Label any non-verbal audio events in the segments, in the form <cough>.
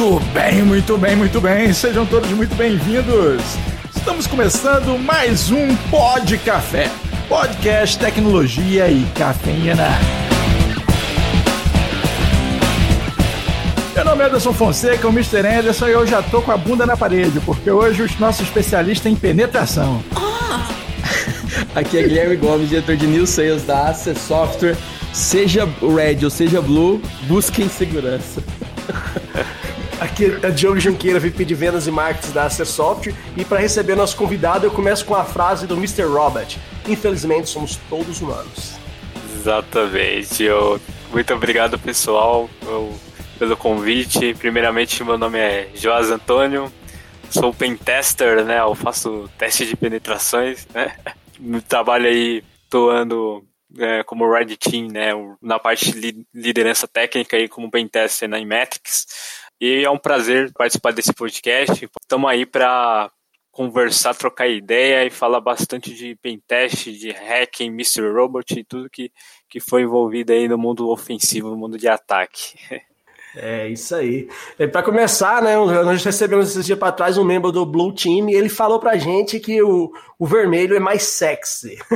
Muito bem, muito bem, muito bem. Sejam todos muito bem-vindos. Estamos começando mais um Pod Café, podcast tecnologia e cafeína. Meu nome é Anderson Fonseca, o Mr. Anderson, e eu já tô com a bunda na parede, porque hoje o nosso especialista em penetração. <laughs> Aqui é Guilherme Gomes, diretor de New Sales da Access Software. Seja Red ou seja Blue, busquem segurança. <laughs> Aqui é Diogo Junqueira, VP de Vendas e Marketing da Acer Software. E para receber nosso convidado, eu começo com a frase do Mr. Robert: Infelizmente, somos todos humanos. Exatamente. Eu, muito obrigado, pessoal, eu, pelo convite. Primeiramente, meu nome é Joás Antônio, sou pentester, né? Eu faço teste de penetrações, né? Trabalho aí, atuando é, como Red Team, né? Na parte de liderança técnica aí como pentester na Imetrics. E é um prazer participar desse podcast. Estamos aí para conversar, trocar ideia e falar bastante de pentest, de hacking, Mr. Robot e tudo que, que foi envolvido aí no mundo ofensivo, no mundo de ataque. <laughs> É isso aí. Para começar, né, nós recebemos esses dias para trás um membro do Blue Team e ele falou pra gente que o, o vermelho é mais sexy. <laughs>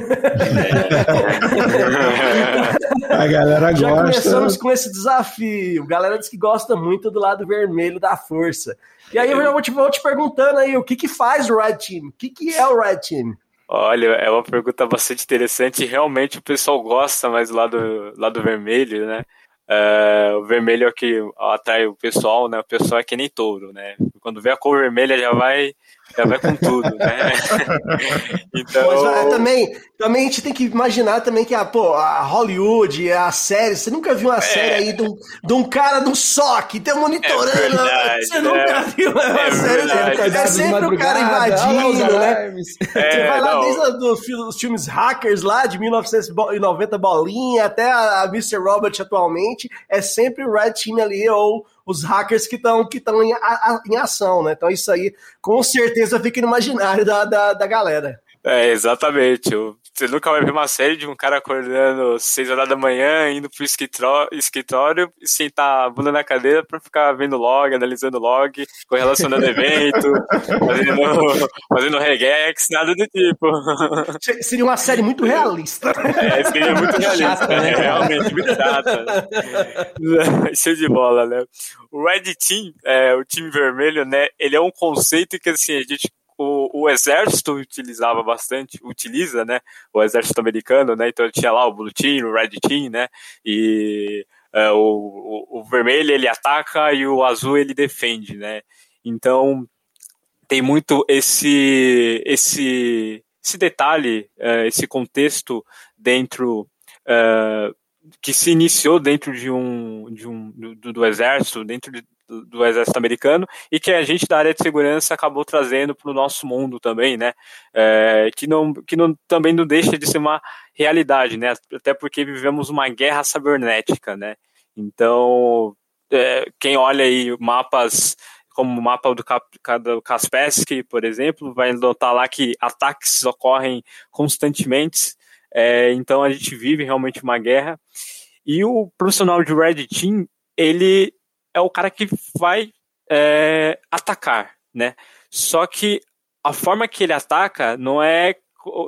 A galera Já gosta. começamos com esse desafio. Galera diz que gosta muito do lado vermelho da força. E aí eu já vou te, vou te perguntando aí, o que que faz o Red Team? O que que é o Red Team? Olha, é uma pergunta bastante interessante. Realmente o pessoal gosta mais do lado, lado vermelho, né? Uh, o vermelho é que atrai o pessoal, né? O pessoal é que nem touro, né? Quando vê a cor vermelha já vai, já vai com tudo, né? <laughs> então... Mas, é, também, também a gente tem que imaginar também que a, pô, a Hollywood, a série, você nunca viu uma é. série aí de um, de um cara no SOC, tem um monitorando, é verdade, você nunca é. viu uma é série verdade. É sempre o cara invadindo, né? você vai lá não. desde os filmes hackers lá, de 1990 bolinha, até a, a Mr. Robert atualmente, é sempre o Red Team ali, ou os hackers que estão que em, em ação, né? Então isso aí, com certeza, fica no imaginário da, da, da galera. É, exatamente. Você nunca vai ver uma série de um cara acordando seis horas da manhã, indo pro escritório e sentar a bunda na cadeira pra ficar vendo log, analisando log, correlacionando <laughs> evento, fazendo, fazendo regex, nada do tipo. Seria uma série muito realista. É, seria muito realista, né? É, realmente, muito chata. <laughs> Show de bola, né? O Red Team, é, o time vermelho, né? Ele é um conceito que assim, a gente o, o exército utilizava bastante, utiliza, né, o exército americano, né, então tinha lá o Blue Team, o Red Team, né, e uh, o, o, o vermelho ele ataca e o azul ele defende, né, então tem muito esse, esse, esse detalhe, uh, esse contexto dentro uh, que se iniciou dentro de um, de um do, do exército, dentro de, do, do, exército americano e que a gente da área de segurança acabou trazendo para o nosso mundo também, né? É, que não, que não, também não deixa de ser uma realidade, né? Até porque vivemos uma guerra cibernética, né? Então, é, quem olha aí mapas como o mapa do, Cap, do Kaspersky, por exemplo, vai notar lá que ataques ocorrem constantemente. É, então a gente vive realmente uma guerra. E o profissional de Red Team, ele é o cara que vai é, atacar, né? Só que a forma que ele ataca não é,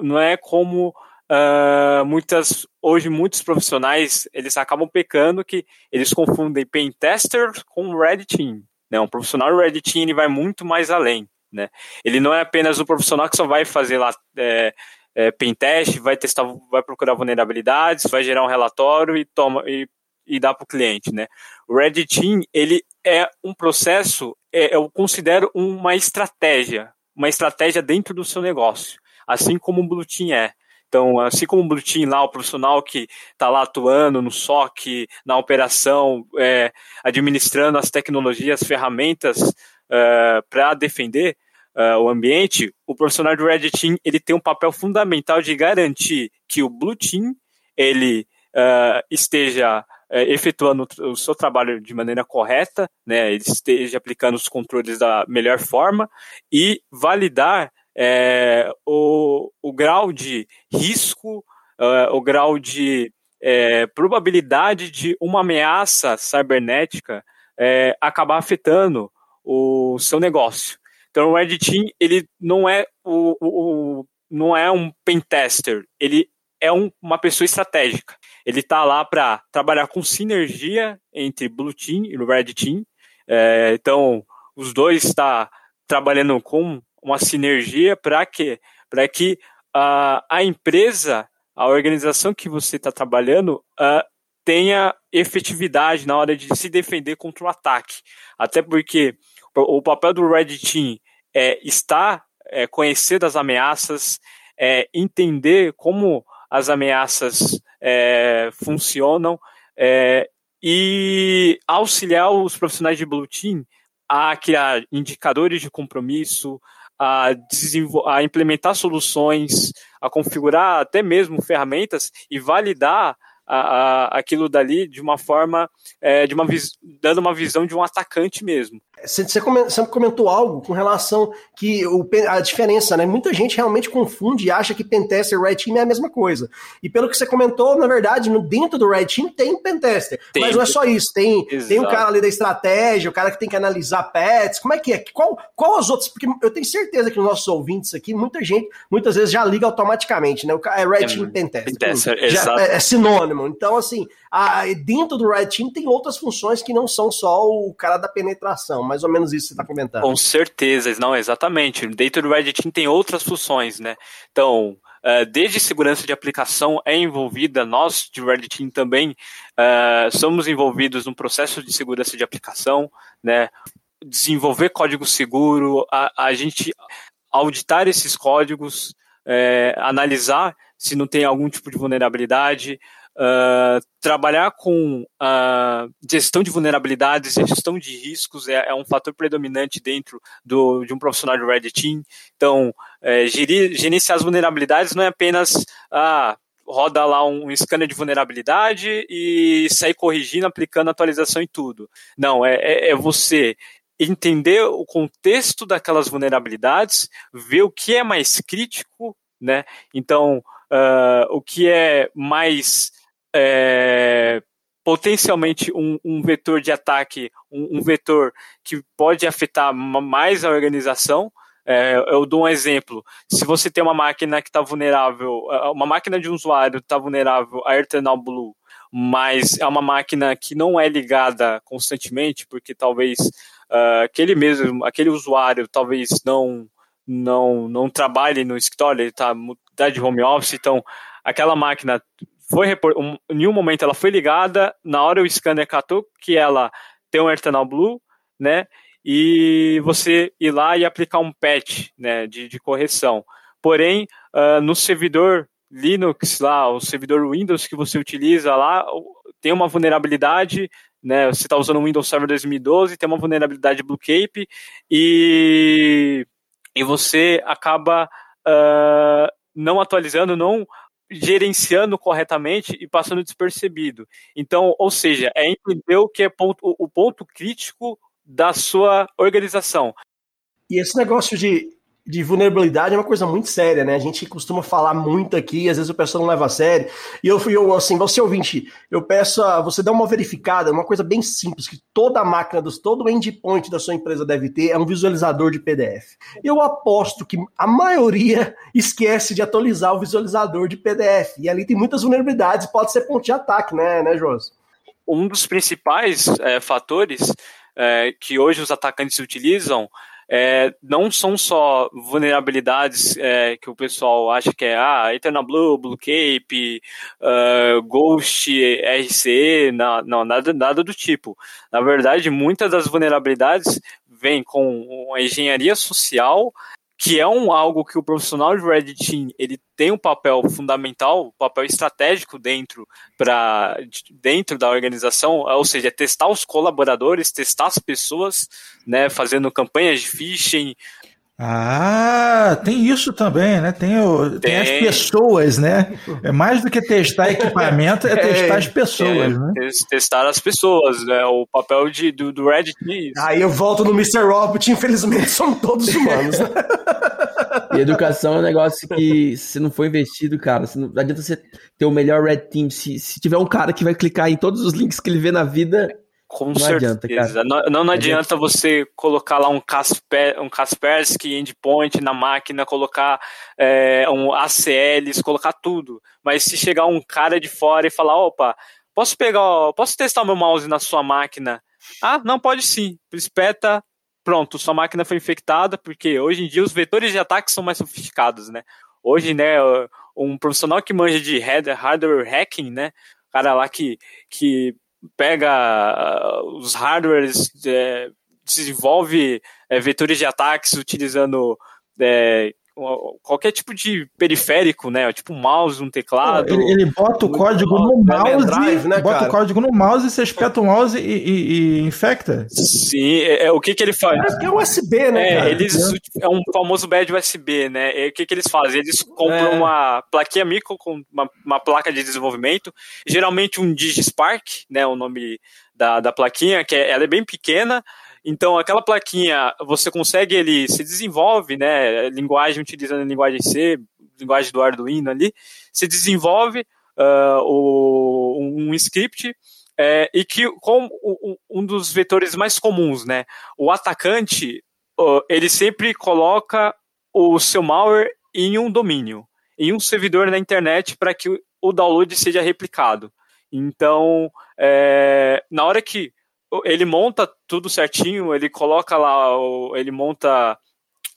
não é como uh, muitas hoje muitos profissionais eles acabam pecando que eles confundem pen tester com red team. Né? Um profissional red team ele vai muito mais além, né? Ele não é apenas o profissional que só vai fazer lá é, é, pen test, vai testar, vai procurar vulnerabilidades, vai gerar um relatório e toma e e dá para o cliente, né? O Red Team, ele é um processo, é, eu considero uma estratégia, uma estratégia dentro do seu negócio, assim como o Blue Team é. Então, assim como o Blue Team lá, o profissional que está lá atuando no SOC, na operação, é, administrando as tecnologias, as ferramentas é, para defender é, o ambiente, o profissional do Red Team ele tem um papel fundamental de garantir que o Blue Team ele é, esteja efetuando o seu trabalho de maneira correta, né, ele esteja aplicando os controles da melhor forma e validar é, o, o grau de risco, uh, o grau de é, probabilidade de uma ameaça cibernética é, acabar afetando o seu negócio. Então, o Red Team ele não é o, o, o não é um pentester, ele é um, uma pessoa estratégica. Ele está lá para trabalhar com sinergia entre Blue Team e Red Team. É, então, os dois está trabalhando com uma sinergia para que para que uh, a empresa, a organização que você está trabalhando uh, tenha efetividade na hora de se defender contra o ataque. Até porque o papel do Red Team é estar, é, conhecer das ameaças, é, entender como as ameaças é, funcionam é, e auxiliar os profissionais de Blue Team a criar indicadores de compromisso, a, a implementar soluções, a configurar até mesmo ferramentas e validar a, a, aquilo dali de uma forma, é, de uma dando uma visão de um atacante mesmo. Você comentou algo com relação que o, a diferença, né? Muita gente realmente confunde e acha que Pentester e Red Team é a mesma coisa. E pelo que você comentou, na verdade, no, dentro do Red Team tem Pentester. Tem. Mas não é só isso. Tem, tem o cara ali da estratégia, o cara que tem que analisar pets. Como é que é? Qual, qual as outras? Porque eu tenho certeza que nos nossos ouvintes aqui, muita gente, muitas vezes já liga automaticamente, né? O cara é Red é, Team Pentester. Pentester já, é, é sinônimo. Então, assim, a, dentro do Red Team tem outras funções que não são só o cara da penetração mais ou menos isso que você está comentando. Com certeza, não, exatamente. Dentro do Red Team tem outras funções, né? Então, uh, desde segurança de aplicação é envolvida, nós de Red Team também uh, somos envolvidos no processo de segurança de aplicação, né? Desenvolver código seguro, a, a gente auditar esses códigos, é, analisar se não tem algum tipo de vulnerabilidade, Uh, trabalhar com uh, gestão de vulnerabilidades e gestão de riscos é, é, um fator predominante dentro do, de um profissional de Red Team. Então, é, gerir, gerenciar as vulnerabilidades não é apenas ah, roda lá um, um scanner de vulnerabilidade e sair corrigindo, aplicando atualização em tudo. Não, é, é, é você entender o contexto daquelas vulnerabilidades, ver o que é mais crítico, né? Então, uh, o que é mais é, potencialmente um, um, vetor de ataque, um, um, vetor que pode afetar mais a organização. É, eu dou um exemplo. Se você tem uma máquina que está vulnerável, uma máquina de um usuário está vulnerável a Eternal Blue, mas é uma máquina que não é ligada constantemente, porque talvez uh, aquele mesmo, aquele usuário talvez não não não trabalhe no escritório, ele está tá de home office, então aquela máquina foi um, em nenhum momento ela foi ligada, na hora o scanner catou que ela tem um Eternal Blue, né? E você ir lá e aplicar um patch, né, de, de correção. Porém, uh, no servidor Linux lá, o servidor Windows que você utiliza lá, tem uma vulnerabilidade, né? Você está usando o Windows Server 2012, tem uma vulnerabilidade Blue Cape e, e você acaba uh, não atualizando, não gerenciando corretamente e passando despercebido. Então, ou seja, é entender o que é ponto, o ponto crítico da sua organização. E esse negócio de de vulnerabilidade é uma coisa muito séria, né? A gente costuma falar muito aqui, às vezes o pessoal não leva a sério. E eu, eu assim, você ouvinte, eu peço a você dar uma verificada, uma coisa bem simples, que toda máquina, dos, todo endpoint da sua empresa deve ter, é um visualizador de PDF. Eu aposto que a maioria <laughs> esquece de atualizar o visualizador de PDF. E ali tem muitas vulnerabilidades, pode ser ponto de ataque, né, né Josi? Um dos principais é, fatores é, que hoje os atacantes utilizam é, não são só vulnerabilidades é, que o pessoal acha que é ah, Eternal Blue, Blue Cape, uh, Ghost, RC, não, não, nada, nada do tipo. Na verdade, muitas das vulnerabilidades vêm com uma engenharia social que é um algo que o profissional de Red Team ele tem um papel fundamental, um papel estratégico dentro para dentro da organização, ou seja, testar os colaboradores, testar as pessoas, né, fazendo campanhas de phishing, ah, tem isso também, né? Tem, o, tem. tem as pessoas, né? É mais do que testar equipamento, é, <laughs> é testar as pessoas, é, né? Testar as pessoas, né? O papel de, do, do Red Team. Aí eu volto no Mr. Robot, infelizmente somos todos humanos. Né? <laughs> E educação é um negócio que, se não for investido, cara, não, adianta você ter o melhor Red Team. Se, se tiver um cara que vai clicar em todos os links que ele vê na vida, Com não certeza. Adianta, não, não, não adianta você colocar lá um, Kasper, um Kaspersky endpoint na máquina, colocar é, um ACLs, colocar tudo. Mas se chegar um cara de fora e falar, opa, posso pegar, posso testar meu mouse na sua máquina? Ah, não, pode sim. Espeta, pronto, sua máquina foi infectada, porque hoje em dia os vetores de ataque são mais sofisticados, né? Hoje, né, um profissional que manja de hardware hacking, né, cara lá que, que pega ah, os hardwares, é, desenvolve é, vetores de ataques utilizando é, qualquer tipo de periférico, né? Tipo um mouse, um teclado. Ele, ele bota o código no mouse, drive, né, bota cara? o código no mouse, você espeta o mouse e, e, e infecta. Sim, é, é, o que que ele faz? É, é USB, né? É, cara? eles é um famoso bad USB, né? E o que que eles fazem? Eles compram é. uma plaquinha micro com uma, uma placa de desenvolvimento, geralmente um DigiSpark, né? O nome da, da plaquinha, que é, ela é bem pequena. Então, aquela plaquinha, você consegue, ele se desenvolve, né? Linguagem utilizando linguagem C, linguagem do Arduino ali, se desenvolve uh, o, um script é, e que com um dos vetores mais comuns, né? O atacante, uh, ele sempre coloca o seu malware em um domínio, em um servidor na internet para que o download seja replicado. Então, é, na hora que ele monta tudo certinho, ele coloca lá, ele monta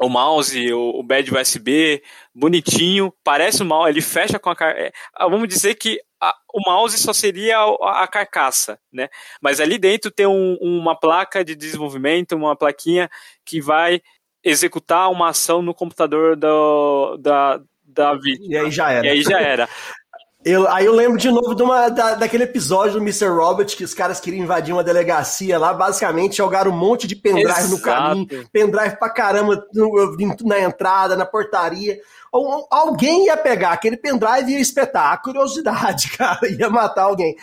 o mouse, o, o bad USB, bonitinho, parece o mal, ele fecha com a é, ah, vamos dizer que a, o mouse só seria a, a, carcaça, né? Mas ali dentro tem um, uma placa de desenvolvimento, uma plaquinha que vai executar uma ação no computador do, da, da vítima. E aí já era. E aí já era. <laughs> Eu, aí eu lembro de novo de uma, da, daquele episódio do Mr. Robert que os caras queriam invadir uma delegacia lá, basicamente jogaram um monte de pendrive Exato. no caminho, pendrive pra caramba no, na entrada, na portaria. Alguém ia pegar aquele pendrive e ia espetar. A curiosidade, <laughs> cara, ia matar alguém.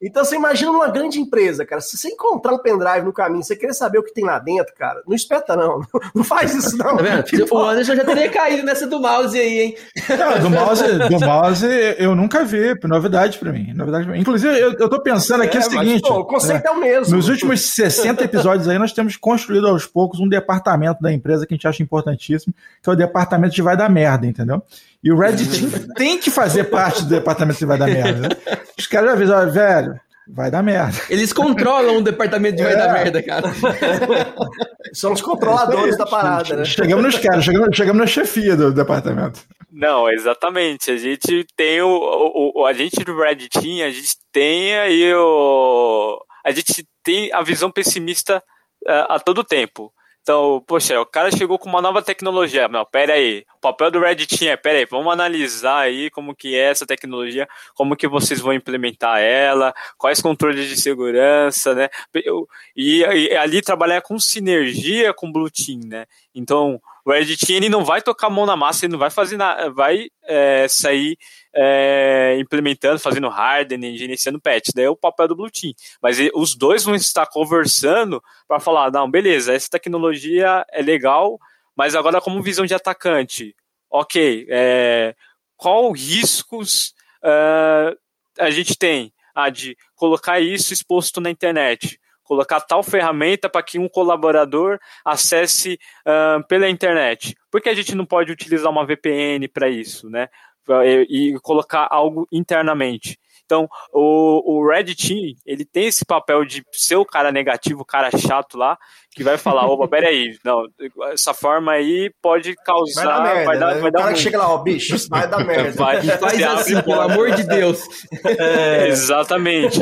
Então você imagina uma grande empresa, cara. Se você encontrar um pendrive no caminho, você querer saber o que tem lá dentro, cara, não espeta, não. <laughs> Não faz isso, não. Tá tipo, o Anderson já teria caído nessa do mouse aí, hein? Não, do mouse, do mouse eu nunca vi. Novidade pra mim. Novidade pra mim. Inclusive, eu, eu tô pensando aqui é, o seguinte. Mas, pô, o conceito é, é, o mesmo. Nos últimos 60 episódios aí, nós temos construído aos poucos um departamento da empresa que a gente acha importantíssimo, que é o departamento de vai dar merda, entendeu? E o Reddit tem que fazer parte do departamento de vai dar merda. Né? Os caras já avisam, velho, vai dar merda. Eles controlam o departamento de vai dar é. merda, cara. <laughs> São os controladores da parada, né? Chegamos nos caras, chegamos, chegamos na chefia do departamento. Não, exatamente. A gente tem o, o, o a gente do Reddit, a gente tem aí o a gente tem a visão pessimista uh, a todo tempo. Então, poxa, o cara chegou com uma nova tecnologia. Não, pera aí. O papel do Reddit é, pera aí, vamos analisar aí como que é essa tecnologia, como que vocês vão implementar ela, quais controles de segurança, né? E, e ali trabalhar com sinergia com o Blue Team, né? Então, o Reddit ele não vai tocar a mão na massa, ele não vai fazer nada, vai é, sair é, implementando, fazendo hardening, gerenciando patch. Daí é o papel do Blue Team. Mas ele, os dois vão estar conversando para falar, não, beleza, essa tecnologia é legal, mas agora como visão de atacante, ok, é, qual riscos uh, a gente tem ah, de colocar isso exposto na internet? Colocar tal ferramenta para que um colaborador acesse uh, pela internet. Por que a gente não pode utilizar uma VPN para isso, né? E, e colocar algo internamente. Então, o, o Red Team, ele tem esse papel de ser o cara negativo, o cara chato lá, que vai falar, opa, peraí, não, essa forma aí pode causar... Vai dar merda, vai dar, né? vai dar o cara que chega lá, ó, bicho, vai dar <laughs> merda. Vai, faz assim, pelo amor de Deus. <laughs> É. Exatamente.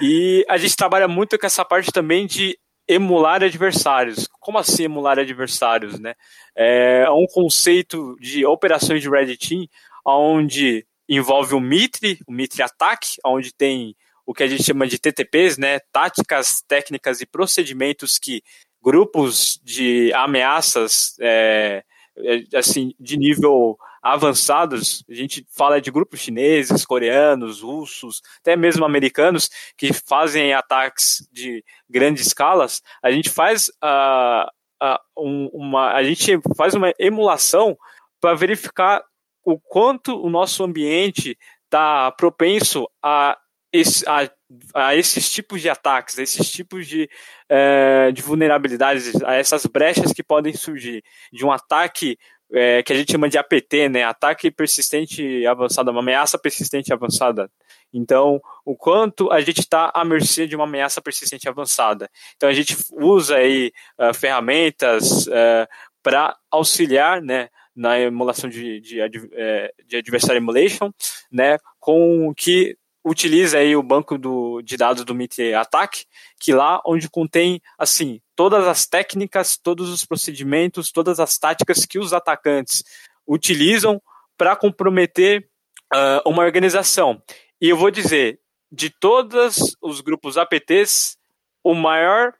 E a gente trabalha muito com essa parte também de emular adversários. Como assim emular adversários, né? É um conceito de operações de Red Team onde envolve o Mitre, o Mitre Ataque, onde tem o que a gente chama de TTPs, né, táticas, técnicas e procedimentos que grupos de ameaças é, é, assim de nível avançados, a gente fala de grupos chineses, coreanos, russos, até mesmo americanos que fazem ataques de grandes escalas, a gente faz uh, uh, um, uma a gente faz uma emulação para verificar o quanto o nosso ambiente está propenso a esse, a, a, esses tipos de ataques, a esses tipos de, é, de vulnerabilidades, a essas brechas que podem surgir de um ataque é, que a gente chama de APT, né? Ataque persistente avançado, uma ameaça persistente avançada. Então, o quanto a gente está à mercê de uma ameaça persistente avançada. Então, a gente usa aí uh, ferramentas uh, para auxiliar, né? Na emulação de, de, é, de adversary emulation, né, com que utiliza aí o banco do, de dados do MIT Attack, que lá onde contém, assim, todas as técnicas, todos os procedimentos, todas as táticas que os atacantes utilizam para comprometer uh, uma organização. E eu vou dizer, de todos os grupos APTs, o maior,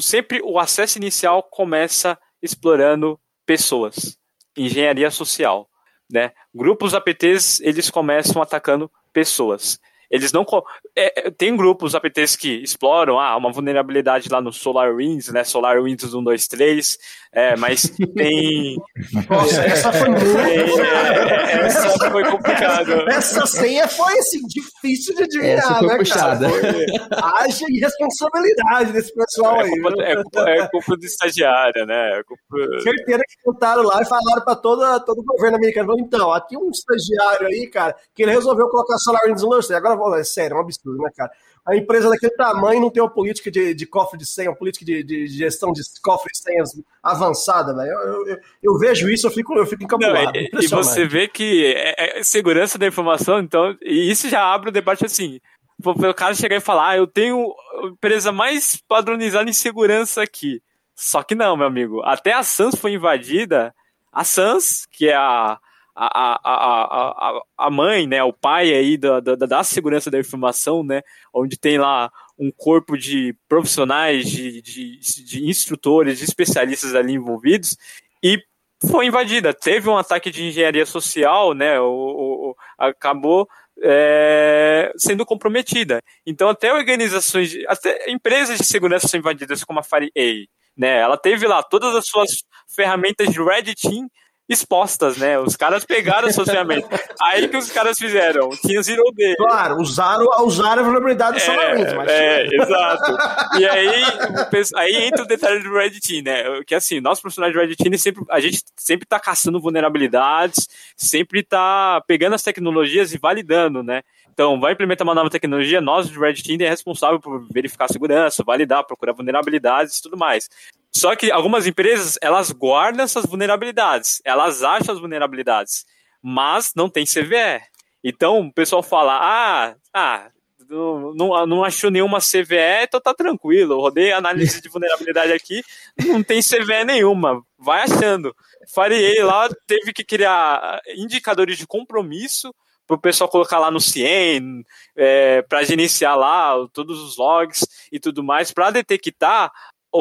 sempre o acesso inicial começa explorando pessoas, engenharia social, né? Grupos APTs, eles começam atacando pessoas. Eles não. É, é, tem grupos APTs que exploram ah, uma vulnerabilidade lá no SolarWinds, né? SolarWinds 1, 2, 3. É, mas tem. <laughs> Nossa, essa foi muito. É, essa foi complicada. Essa senha foi assim, difícil de adivinhar, essa foi né, puxada. Cara? Haja irresponsabilidade desse pessoal é aí. Culpa, é, culpa, é culpa do estagiário, né? É culpa... Certeza que contaram lá e falaram para todo o governo americano: então, aqui um estagiário aí, cara, que ele resolveu colocar SolarWinds 1, 2, 3. Agora é sério, é um absurdo, né, cara? A empresa daquele tamanho não tem uma política de, de cofre de senha, uma política de, de gestão de cofre de senhas avançada, velho. Eu, eu, eu, vejo isso, eu fico, eu fico encabulado. Não, e, você vê que é, é segurança da informação, então, e isso já abre o debate assim. O cara chegar e falar, ah, eu tenho a empresa mais padronizada em segurança aqui. Só que não, meu amigo. Até a SANS foi invadida. A SANS, que é a, a, a, a, a mãe, né, o pai aí da, da, da segurança da informação, né, onde tem lá um corpo de profissionais, de, de, de instrutores, de especialistas ali envolvidos, e foi invadida. Teve um ataque de engenharia social, né, o, o acabou é, sendo comprometida. Então, até organizações, até empresas de segurança são invadidas, como a FireA, né, ela teve lá todas as suas ferramentas de Red Team expostas, né? Os caras pegaram suas ferramentas. Aí que os caras fizeram? Tinha Zero Day. Claro, usaram, usaram a vulnerabilidade do é, SolarWinds. Mas... É, exato. E <laughs> aí, aí entra o detalhe do Red Team, né? Que assim, nós profissionais de Red Team, sempre, a gente sempre tá caçando vulnerabilidades, sempre tá pegando as tecnologias e validando, né? Então, vai implementar uma nova tecnologia, nós de Red Team é responsável por verificar a segurança, validar, procurar vulnerabilidades e tudo mais. Só que algumas empresas, elas guardam essas vulnerabilidades, elas acham as vulnerabilidades, mas não tem CVE. Então, o pessoal fala, ah, ah não, não achou nenhuma CVE, então tá tranquilo. rodei análise de vulnerabilidade aqui, não tem CVE nenhuma. Vai achando. Farei lá, teve que criar indicadores de compromisso para o pessoal colocar lá no CIEM, é, para gerenciar lá todos os logs e tudo mais, para detectar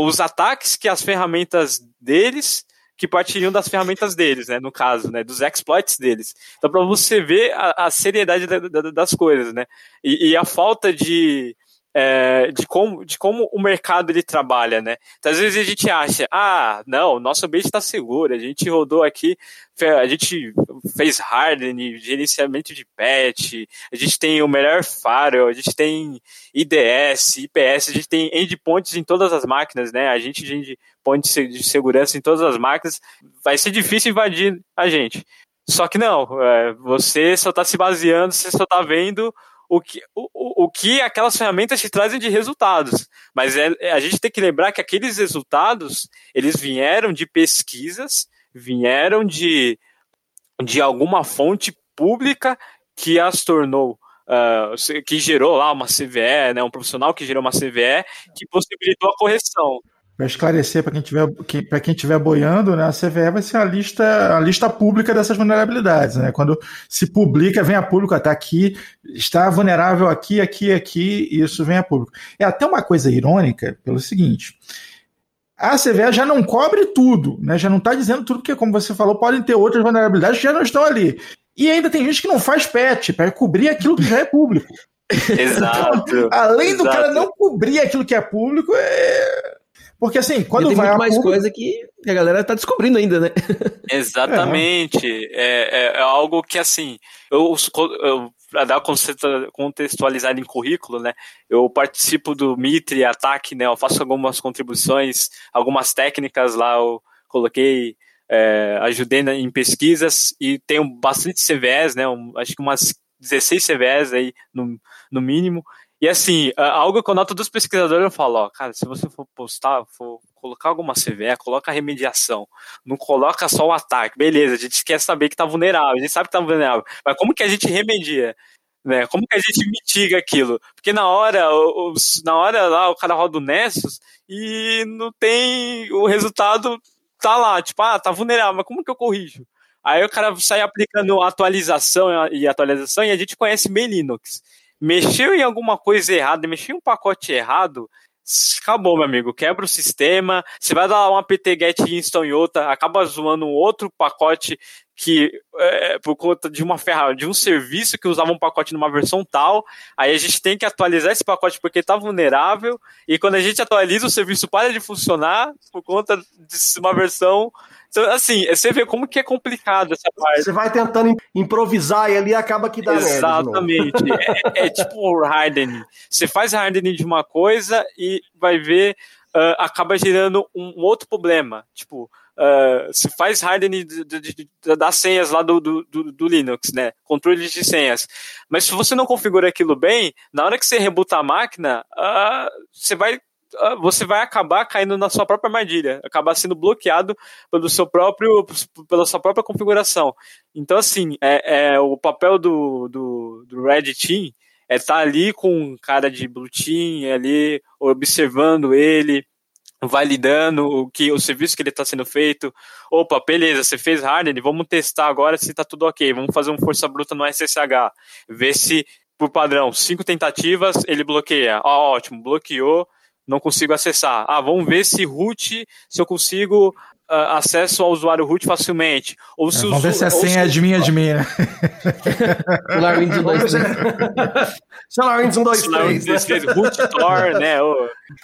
os ataques que as ferramentas deles que partiriam das ferramentas deles, né, no caso, né, dos exploits deles. Então, para você ver a, a seriedade da, da, das coisas, né, e, e a falta de, é, de, como, de como o mercado ele trabalha, né? Então, às vezes a gente acha, ah, não, nosso ambiente está seguro, a gente rodou aqui, a gente fez hardening, gerenciamento de patch, a gente tem o melhor firewall, a gente tem IDS, IPS, a gente tem endpoints em todas as máquinas, né? A gente tem endpoint de segurança em todas as máquinas, vai ser difícil invadir a gente. Só que não, é, você só está se baseando, você só está vendo o que, o, o que aquelas ferramentas te trazem de resultados. Mas é, é, a gente tem que lembrar que aqueles resultados, eles vieram de pesquisas, vieram de, de alguma fonte pública que as tornou, uh, que gerou lá uma CVE, né, um profissional que gerou uma CVE, que possibilitou a correção. Para esclarecer para quem estiver para quem tiver boiando, né, a CVE vai ser a lista, a lista pública dessas vulnerabilidades. Né? Quando se publica, vem a público, até aqui, está vulnerável aqui, aqui, aqui, e isso vem a público. É até uma coisa irônica, pelo seguinte. A CVE já não cobre tudo, né? já não está dizendo tudo, porque, como você falou, podem ter outras vulnerabilidades que já não estão ali. E ainda tem gente que não faz patch para cobrir aquilo que já é público. <laughs> Exato. Então, além exato. do cara não cobrir aquilo que é público, é Porque assim, quando tem vai muito mais público... coisa que a galera tá descobrindo ainda, né? <laughs> Exatamente. É. É, é, algo que assim, eu, eu para dar contextualizado em currículo, né? Eu participo do Mitre Ataque, né? Eu faço algumas contribuições, algumas técnicas lá, eu coloquei, é, ajudei em pesquisas e tenho bastante CVEs, né? Um, acho que umas 16 CVEs aí no, no mínimo. E assim, algo que eu noto dos pesquisadores, eu falo, ó, cara, se você for postar, for colocar alguma CVE, coloca remediação. Não coloca só o ataque. Beleza, a gente quer saber que tá vulnerável, a gente sabe que tá vulnerável. Mas como que a gente remedia? Né? Como que a gente mitiga aquilo? Porque na hora, os, na hora lá, o cara roda o Nessus e não tem. O resultado tá lá, tipo, ah, tá vulnerável, mas como que eu corrijo? Aí o cara sai aplicando atualização e atualização e a gente conhece bem Linux mexeu em alguma coisa errada, mexeu em um pacote errado, acabou, meu amigo. Quebra o sistema. Você vai dar um apt get install em outra, acaba zoando um outro pacote que é, por conta de uma ferramenta, de um serviço que usava um pacote numa versão tal, aí a gente tem que atualizar esse pacote porque está vulnerável, e quando a gente atualiza o serviço para de funcionar por conta de uma versão então, assim, você vê como que é complicado essa parte. Você vai tentando improvisar e ali acaba que dá Exatamente. é, é, tipo o hardening. Você faz hardening de uma coisa e vai ver, uh, acaba gerando um outro problema. Tipo, uh, se faz hardening das senhas lá do, do, do, Linux, né? Controle de senhas. Mas se você não configura aquilo bem, na hora que você rebuta a máquina, uh, você vai ah, você vai acabar caindo na sua própria armadilha, acabar sendo bloqueado pelo seu próprio, pela sua própria configuração. Então, assim, é, é o papel do, do, do Red Team é estar tá ali com um cara de Blue Team, ali observando ele, validando o que o serviço que ele está sendo feito. Opa, beleza, você fez hardening, vamos testar agora se está tudo ok. Vamos fazer um força bruta no SSH, ver se por padrão cinco tentativas ele bloqueia. Ó, ótimo, bloqueou não consigo acessar. Ah, vamos ver se root, se eu consigo uh, acesso ao usuário root facilmente. Ou se é, vamos ver se a senha <laughs> <laughs> é de mim, é de mim, né? Larwinds 1, 2, 3. Larwinds 1, 2, 3. Root Tor, né?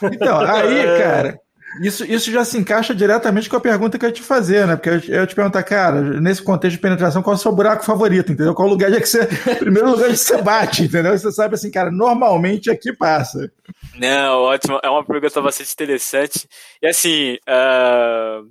Então, aí, cara... Isso, isso já se encaixa diretamente com a pergunta que eu ia te fazer, né? Porque eu, eu te perguntar, cara, nesse contexto de penetração, qual é o seu buraco favorito, entendeu? Qual lugar de que você. <laughs> primeiro lugar de que você bate, entendeu? Você sabe assim, cara, normalmente aqui passa. Não, ótimo. É uma pergunta bastante interessante. E assim, uh,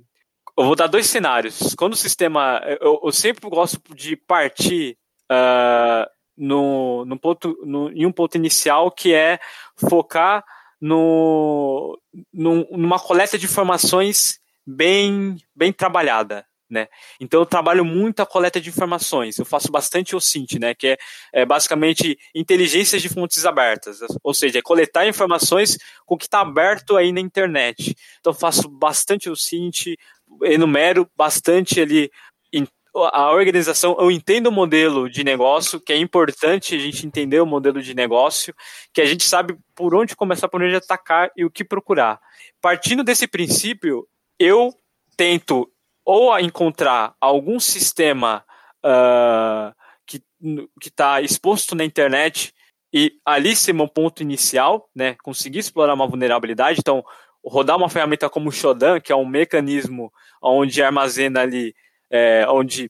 eu vou dar dois cenários. Quando o sistema. Eu, eu sempre gosto de partir. Uh, no, no ponto, no, em um ponto inicial que é focar no, no, numa coleta de informações bem, bem trabalhada. Né? Então eu trabalho muito a coleta de informações. Eu faço bastante OSINT, né? Que é, é basicamente inteligências de fontes abertas, ou seja, é coletar informações com o que está aberto aí na internet. Então eu faço bastante OSINT, enumero bastante ali a organização, eu entendo o modelo de negócio, que é importante a gente entender o modelo de negócio, que a gente sabe por onde começar, por onde atacar e o que procurar. Partindo desse princípio, eu tento ou encontrar algum sistema uh, que está exposto na internet e ali ser meu ponto inicial, né, conseguir explorar uma vulnerabilidade. Então, rodar uma ferramenta como o Shodan, que é um mecanismo onde armazena ali é, onde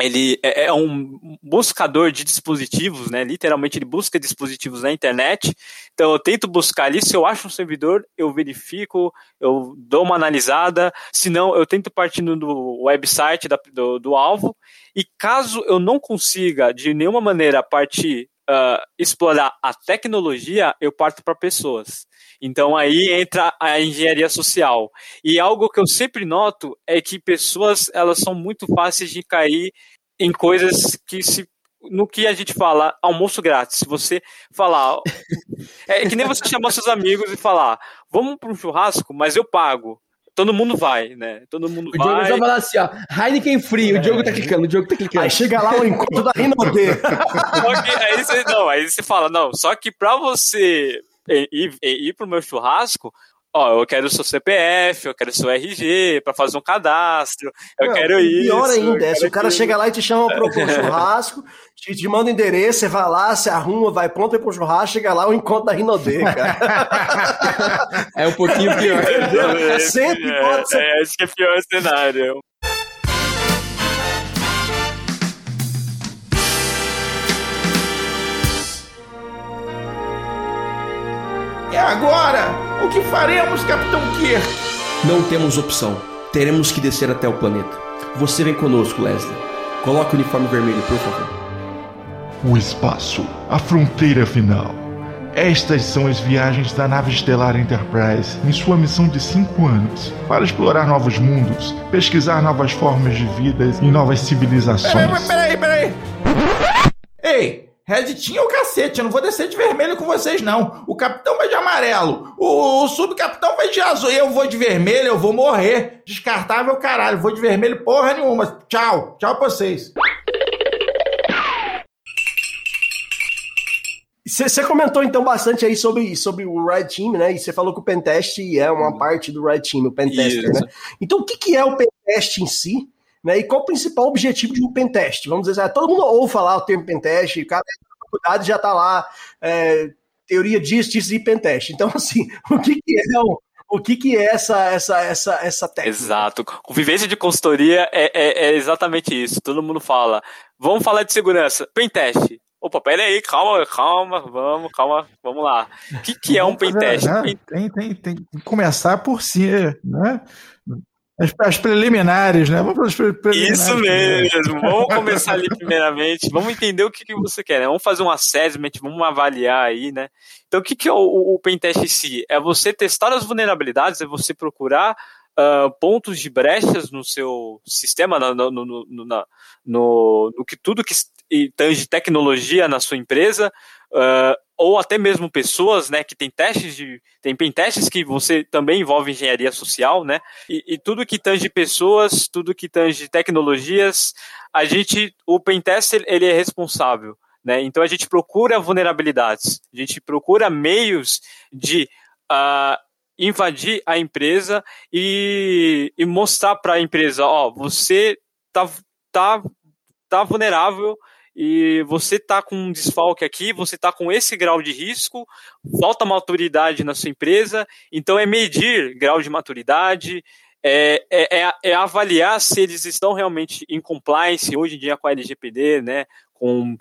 ele é, é um buscador de dispositivos, né? Literalmente ele busca dispositivos na internet. Então eu tento buscar ali, se eu acho um servidor, eu verifico, eu dou uma analisada. Se não, eu tento partir do website da, do, do alvo. E caso eu não consiga de nenhuma maneira partir uh, explorar a tecnologia, eu parto para pessoas. Então aí entra a engenharia social. E algo que eu sempre noto é que pessoas elas são muito fáceis de cair em coisas que se no que a gente fala almoço grátis. Se você falar <laughs> é que nem você chamar seus amigos e falar, vamos para um churrasco, mas eu pago todo mundo vai, né? Todo mundo o vai. O Diogo já fala assim, ó, Heineken Free, é. o Diogo tá clicando, o Diogo tá clicando. Aí chega lá o encontro da que aí você, não, aí você fala, não, só que pra você ir, ir pro meu churrasco, ó, eu quero o seu CPF, eu quero o seu RG para fazer um cadastro, eu não, quero isso. Pior ainda, é, se o cara aquilo. chega lá e te chama para um <laughs> churrasco, te, te manda endereço, você vai lá, você arruma, vai pronto para um churrasco, chega lá, o encontro da Rinodê, <laughs> cara. é um pouquinho pior. É, sempre é, pode ser. É, acho que é pior o cenário. E agora? O que faremos, Capitão Kirk? Não temos opção. Teremos que descer até o planeta. Você vem conosco, Leslie. Coloque o uniforme vermelho, por favor. O espaço, a fronteira final. Estas são as viagens da nave estelar Enterprise em sua missão de cinco anos para explorar novos mundos, pesquisar novas formas de vida e novas civilizações. Peraí, peraí, peraí! Ei! Red tinha o cacete, eu não vou descer de vermelho com vocês, não. O capitão vai de amarelo, o, o subcapitão vai de azul, eu vou de vermelho, eu vou morrer. Descartável, caralho, vou de vermelho porra nenhuma. Tchau, tchau pra vocês. Você comentou então bastante aí sobre, sobre o Red Team, né? E você falou que o Pentest é uma parte do Red Team, o Pentester, né? Então o que, que é o Pentest em si? Né? E qual o principal objetivo de um pentest? Vamos dizer, todo mundo ouve falar o termo pentest, o cara na faculdade já está lá, é, teoria disso, disso e pentest. Então, <laughs> assim, o que, que é o, o que, que é essa, essa, essa, essa técnica? Exato. Convivência de consultoria é, é, é, exatamente isso. Todo mundo fala. Vamos falar de segurança. Pentest. Opa, pera aí, calma, calma, vamos, calma, vamos lá. O que, que é um pentest? Né? Tem, tem, tem que começar por si, né? As, as, preliminares, né? Vamos para as preliminares. Isso mesmo. Vamos começar ali primeiramente. Vamos entender o que, que você quer, né? Vamos fazer um assessment, vamos avaliar aí, né? Então, o que, que é o, o, o pentest em si? É você testar as vulnerabilidades, é você procurar uh, pontos de brechas no seu sistema, no, no, no, no, no, no que tudo que tange tecnologia na sua empresa, uh, ou até mesmo pessoas, né, que tem testes de, tem testes que você também envolve engenharia social, né, e, e, tudo que tange pessoas, tudo que tange tecnologias, a gente, o pentest ele é responsável, né, então a gente procura vulnerabilidades, a gente procura meios de uh, invadir a empresa e, e mostrar para a empresa, ó, você tá, tá, tá vulnerável e você está com um desfalque aqui, você está com esse grau de risco, falta maturidade na sua empresa, então é medir grau de maturidade, é, é, é, é avaliar se eles estão realmente em compliance hoje em dia com a LGPD, né, com,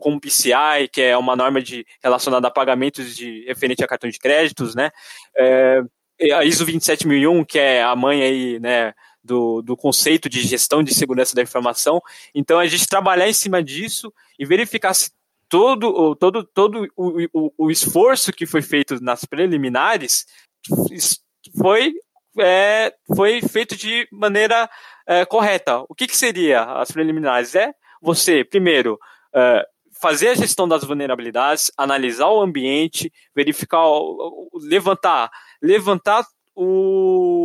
com o PCI, que é uma norma de, relacionada a pagamentos de, referente a cartão de créditos, né, é, a ISO 27001, que é a mãe aí, né, do, do conceito de gestão de segurança da informação. Então, a gente trabalhar em cima disso e verificar se todo, todo, todo o, o, o esforço que foi feito nas preliminares foi, é, foi feito de maneira é, correta. O que, que seria as preliminares? É você, primeiro, é, fazer a gestão das vulnerabilidades, analisar o ambiente, verificar, levantar, levantar o,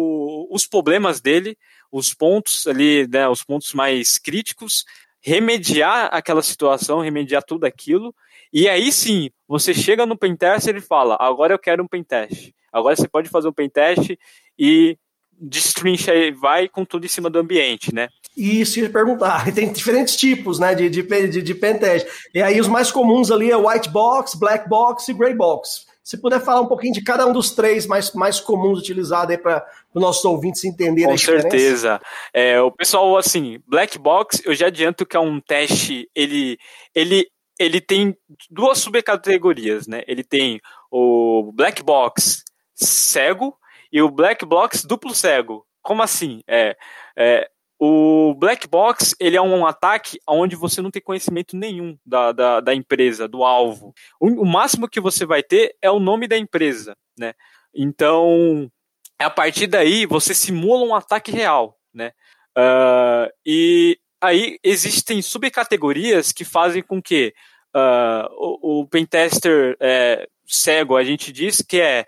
os problemas dele, os pontos ali, né, os pontos mais críticos, remediar aquela situação, remediar tudo aquilo, e aí sim, você chega no pentest e ele fala, agora eu quero um pentest. Agora você pode fazer um pentest e destrincha e vai com tudo em cima do ambiente, né? Isso, ia perguntar. <laughs> Tem diferentes tipos, né, de, de, de, de pentest. E aí os mais comuns ali é white box, black box e gray box. Se puder falar um pouquinho de cada um dos três mais, mais comuns utilizados aí para os nossos ouvintes entenderem Com certeza. É, o pessoal, assim, Black Box, eu já adianto que é um teste, ele, ele, ele tem duas subcategorias, né? Ele tem o Black Box cego e o Black Box duplo cego. Como assim? É, é o black box ele é um ataque onde você não tem conhecimento nenhum da, da, da empresa, do alvo. O, o, máximo que você vai ter é o nome da empresa, né? Então, a partir daí você simula um ataque real, né? Uh, e aí existem subcategorias que fazem com que uh, o, o pentester é, cego, a gente diz que é,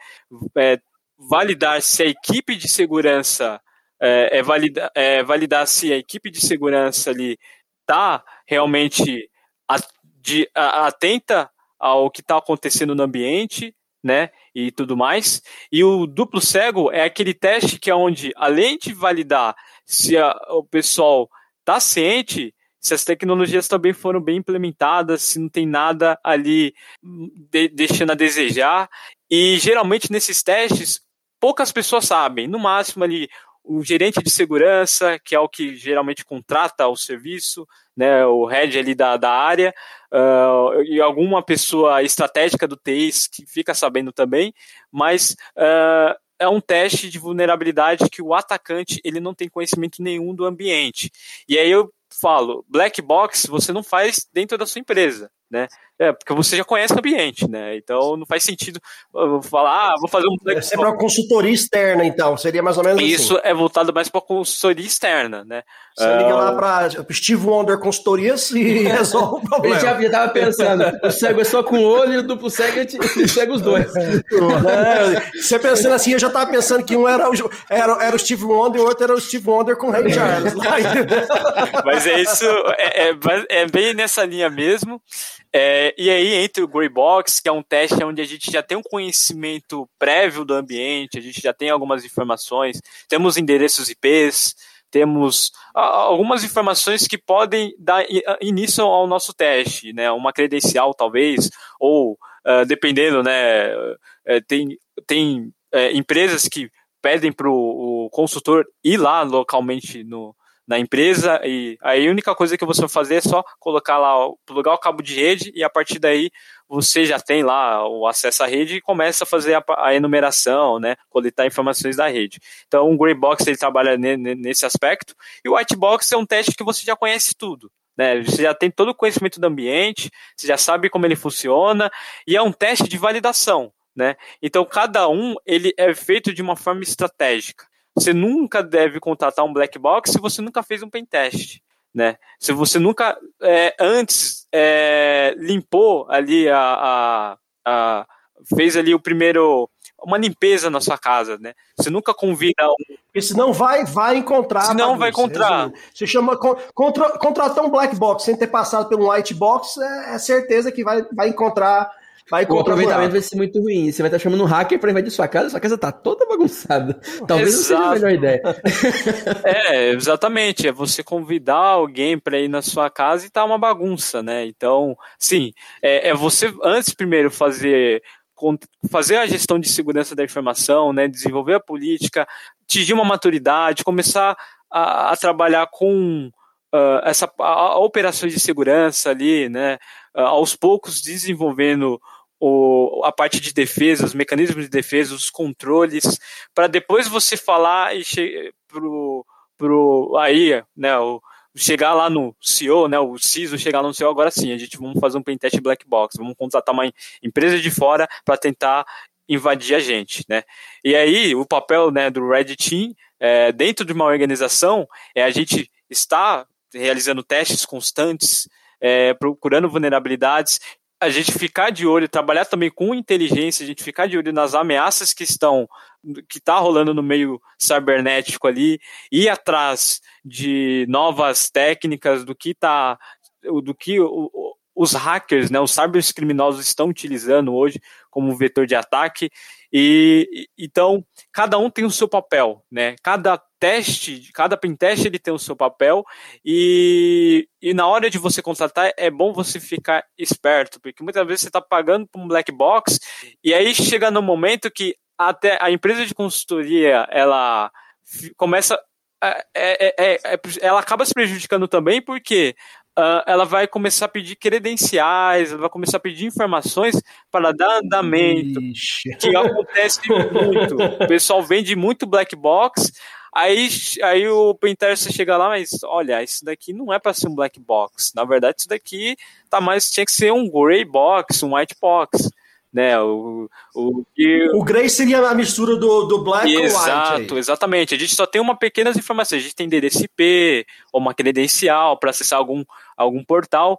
é validar se a equipe de segurança é, é, é validar se a equipe de segurança ali está realmente atenta ao que está acontecendo no ambiente, né, e tudo mais. E o duplo cego é aquele teste que é onde, além de validar se a, o pessoal está ciente, se as tecnologias também foram bem implementadas, se não tem nada ali de, deixando a desejar. E geralmente nesses testes, poucas pessoas sabem. No máximo ali o gerente de segurança, que é o que geralmente contrata o serviço, né, o head ali da, da área, uh, e alguma pessoa estratégica do TI que fica sabendo também, mas uh, é um teste de vulnerabilidade que o atacante ele não tem conhecimento nenhum do ambiente. E aí eu falo, black box você não faz dentro da sua empresa, né? É, porque você já conhece o ambiente, né? Então não faz sentido falar, ah, vou fazer um. Deve ser para consultoria externa, então. Seria mais ou menos Isso assim. é voltado mais para consultoria externa, né? Você uh... liga lá para Steve Wonder Consultorias e <laughs> resolve o problema. Ele já, estava pensando, o cego é só com o olho e o duplo cego e cega os dois. É, você pensando assim, eu já estava pensando que um era o, era, era o Steve Wonder e o outro era o Steve Wonder com o Ray Charles. <laughs> Mas é isso, é, é, é bem nessa linha mesmo. É, e aí entra o Grey Box, que é um teste onde a gente já tem um conhecimento prévio do ambiente, a gente já tem algumas informações, temos endereços IPs, temos algumas informações que podem dar início ao nosso teste, né? Uma credencial, talvez, ou uh, dependendo, né? Uh, tem tem uh, empresas que pedem para o consultor ir lá localmente no, na empresa e aí a única coisa que você vai fazer é só colocar lá, plugar o cabo de rede e a partir daí você já tem lá o acesso à rede e começa a fazer a, a enumeração, né, coletar informações da rede. Então o Grey Box ele trabalha ne, nesse aspecto e o White Box é um teste que você já conhece tudo. Né, você já tem todo o conhecimento do ambiente, você já sabe como ele funciona e é um teste de validação. Né? Então cada um ele é feito de uma forma estratégica. Você nunca deve contratar um black box se você nunca fez um pen test. Né? Se você nunca é, antes é, limpou ali a, a, a, fez ali o primeiro uma limpeza na sua casa, né? Você nunca convida um... Porque senão vai vai encontrar. Senão vai encontrar. Você chama contra, contratar um black box sem ter passado pelo white box é, é certeza que vai, vai encontrar Vai o aproveitamento vai ser muito ruim. Você vai estar chamando um hacker para invadir sua casa, sua casa tá toda bagunçada. Talvez Exato. não seja a melhor ideia. <laughs> é, exatamente. É você convidar alguém para ir na sua casa e tá uma bagunça, né? Então, sim, é, é você antes primeiro fazer fazer a gestão de segurança da informação, né, desenvolver a política, atingir uma maturidade, começar a, a trabalhar com uh, essa a, a operações de segurança ali, né, aos poucos desenvolvendo o, a parte de defesa, os mecanismos de defesa, os controles, para depois você falar e pro, pro aí, né, o, chegar lá no CEO, né, o CISO chegar no CEO, agora sim, a gente vamos fazer um pentest black box, vamos contratar uma empresa de fora para tentar invadir a gente, né? E aí o papel né, do Red Team é, dentro de uma organização é a gente estar realizando testes constantes, é, procurando vulnerabilidades a gente ficar de olho, trabalhar também com inteligência, a gente ficar de olho nas ameaças que estão, que está rolando no meio cibernético ali, ir atrás de novas técnicas, do que tá, do que os hackers, né, os cybercriminosos estão utilizando hoje como vetor de ataque. E então cada um tem o seu papel, né? Cada teste, cada pentest ele tem o seu papel e, e na hora de você contratar é bom você ficar esperto, porque muitas vezes você está pagando por um black box e aí chega no momento que até a empresa de consultoria ela começa é, é, é, é ela acaba se prejudicando também porque Uh, ela vai começar a pedir credenciais, ela vai começar a pedir informações para dar andamento, Ixi. que acontece muito. O pessoal vende muito black box, Aí, aí o Pinterest chega lá, mas olha, isso daqui não é para ser um black box. Na verdade, isso daqui tá mais tinha que ser um gray box, um white box. Né, o, o, o gray seria a mistura do, do black e, Exato, exatamente. A gente só tem uma pequenas informações. A gente tem IP, ou uma credencial para acessar algum, algum portal,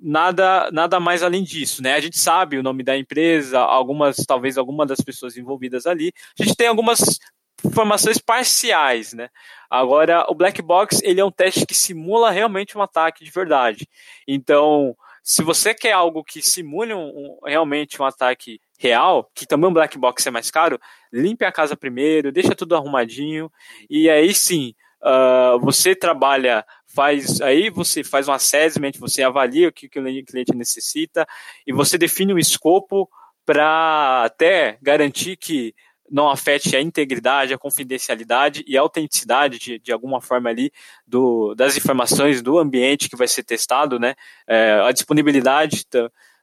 nada nada mais além disso, né? A gente sabe o nome da empresa, algumas talvez alguma das pessoas envolvidas ali. A gente tem algumas informações parciais, né? Agora, o black box ele é um teste que simula realmente um ataque de verdade. Então, se você quer algo que simule um, um, realmente um ataque real, que também um black box é mais caro, limpe a casa primeiro, deixa tudo arrumadinho, e aí sim, uh, você trabalha, faz, aí você faz um assessment, você avalia o que o cliente necessita, e você define o escopo para até garantir que não afete a integridade, a confidencialidade e a autenticidade de, de alguma forma ali do, das informações do ambiente que vai ser testado, né? É, a disponibilidade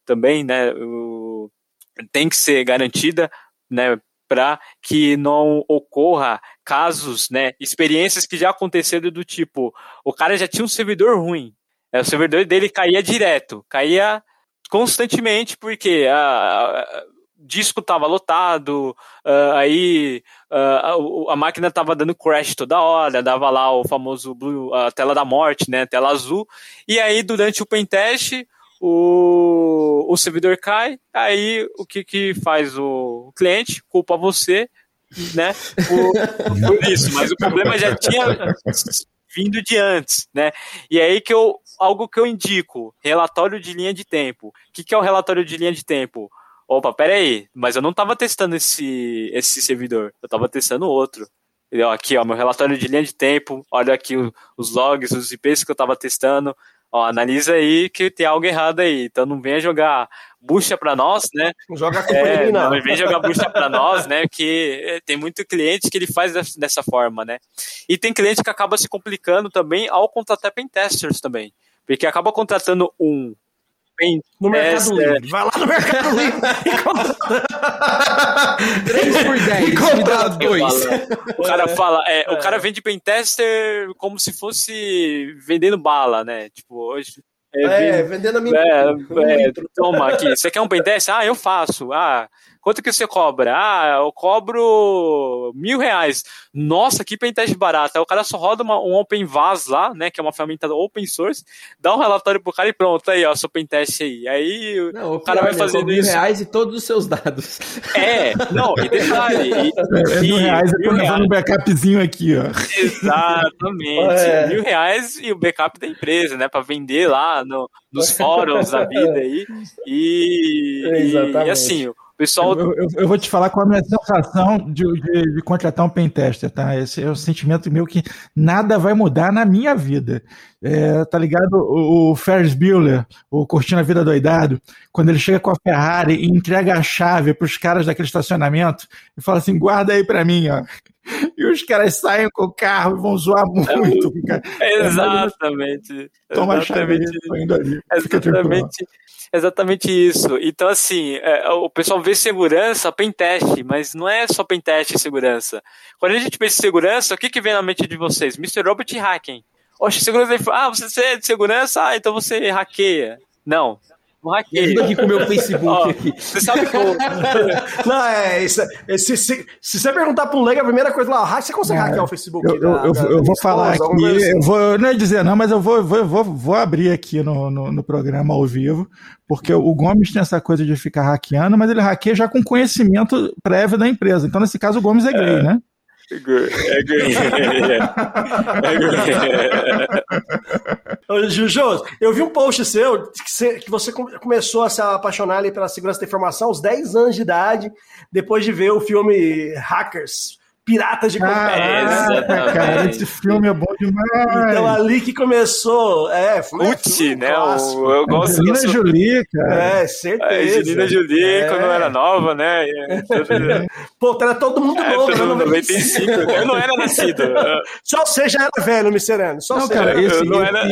também, né? O, tem que ser garantida, né? Para que não ocorra casos, né? Experiências que já aconteceram do tipo, o cara já tinha um servidor ruim, é, o servidor dele caía direto, caía constantemente porque a, disco estava lotado, uh, aí uh, a, a, máquina estava dando crash toda hora, dava lá o famoso blue, a tela da morte, né, tela azul, e aí durante o pentest o, o servidor cai, aí o que que faz o cliente? Culpa você, né, por, <laughs> por isso, mas o problema já tinha vindo de antes, né, e aí que eu, algo que eu indico, relatório de linha de tempo. O que, que é o relatório de linha de tempo? Opa, pera aí, mas eu não estava testando esse, esse servidor, eu estava testando outro. Entendeu? Aqui, ó, meu relatório de linha de tempo, olha aqui os logs, os IPs que eu estava testando, ó, analisa aí que tem algo errado aí, então não venha jogar bucha para nós, né? Não joga a culpa é, não. Não vem jogar bucha para nós, né? Que é, tem muito cliente que ele faz dessa forma, né? E tem cliente que acaba se complicando também ao contratar pentesters também. Porque acaba contratando um No Mercado é, Livre. Vai lá no Mercado <laughs> Livre e compra. 3 por 10. E compra dois. O cara fala, é, o cara vende pentester como se fosse vendendo bala, né? Tipo, hoje. É, é vendendo a minha. É, é, toma aqui. Você quer um pentester? Ah, eu faço. Ah, Quanto que você cobra? Ah, eu cobro mil reais. Nossa, que pentest barato. Aí o cara só roda uma, um Open Vaz lá, né? Que é uma ferramenta open source, dá um relatório pro cara e pronto, aí, ó, seu pentest aí. Aí não, o cara vai né, fazendo mil isso. mil reais e todos os seus dados. É, não, e detalhe. E, <laughs> é, mil reais, eu tô levando um backupzinho aqui, ó. Exatamente. É. Mil reais e o backup da empresa, né? Pra vender lá no, nos fóruns da vida aí. E, <laughs> Exatamente. e assim, pessoal. Eu, eu, eu, vou te falar qual é a minha sensação de, de, de, contratar um pentester, tá? Esse é o sentimento meu que nada vai mudar na minha vida. É, tá ligado? O, o Ferris Bueller, o Curtindo a Vida Doidado, quando ele chega com a Ferrari e entrega a chave para os caras daquele estacionamento e fala assim: guarda aí para mim, ó. E os caras saem com o carro e vão zoar muito. É, exatamente. Toma exatamente, a chave indo ali. Exatamente. Exatamente isso. Então, assim, é, o pessoal vê segurança, pentest, mas não é só pentest e segurança. Quando a gente pensa em segurança, o que, que vem na mente de vocês? Mr. Robot Hacking. Oxe, segurança. Ah, você é de segurança? Ah, então você hackeia. Não. Não hackeia. aqui com o meu <laughs> Facebook oh, aqui. Você sabe que eu... <laughs> Não, é isso. É, se, se, se, você perguntar para um leigo, a primeira coisa lá, você consegue é, hackear o Facebook? Eu, da, eu, da, eu vou falar aqui, eu vou, não é dizer não, mas eu vou, vou, vou, vou abrir aqui no, no, no, programa ao vivo, porque o Gomes tem essa coisa de ficar hackeando, mas ele hackeia já com conhecimento prévio da empresa. Então, nesse caso, o Gomes é gay, é. né? É good. É Juju, eu vi um post seu que você começou a se apaixonar ali pela segurança da informação aos 10 anos de idade, depois de ver o filme Hackers. Piratas de Caraca, cara, esse filme é bom demais. Então ali que começou, é, foi Uti, né? O, eu gosto Angelina. Jolie, cara. É, certeza. Angelina Jolie, é. quando era nova, né? <laughs> Pô, era todo mundo é, novo, né? 95, né? eu não era nascido. <laughs> Só você já era velho, Miserano. Só não, cara, esse, era...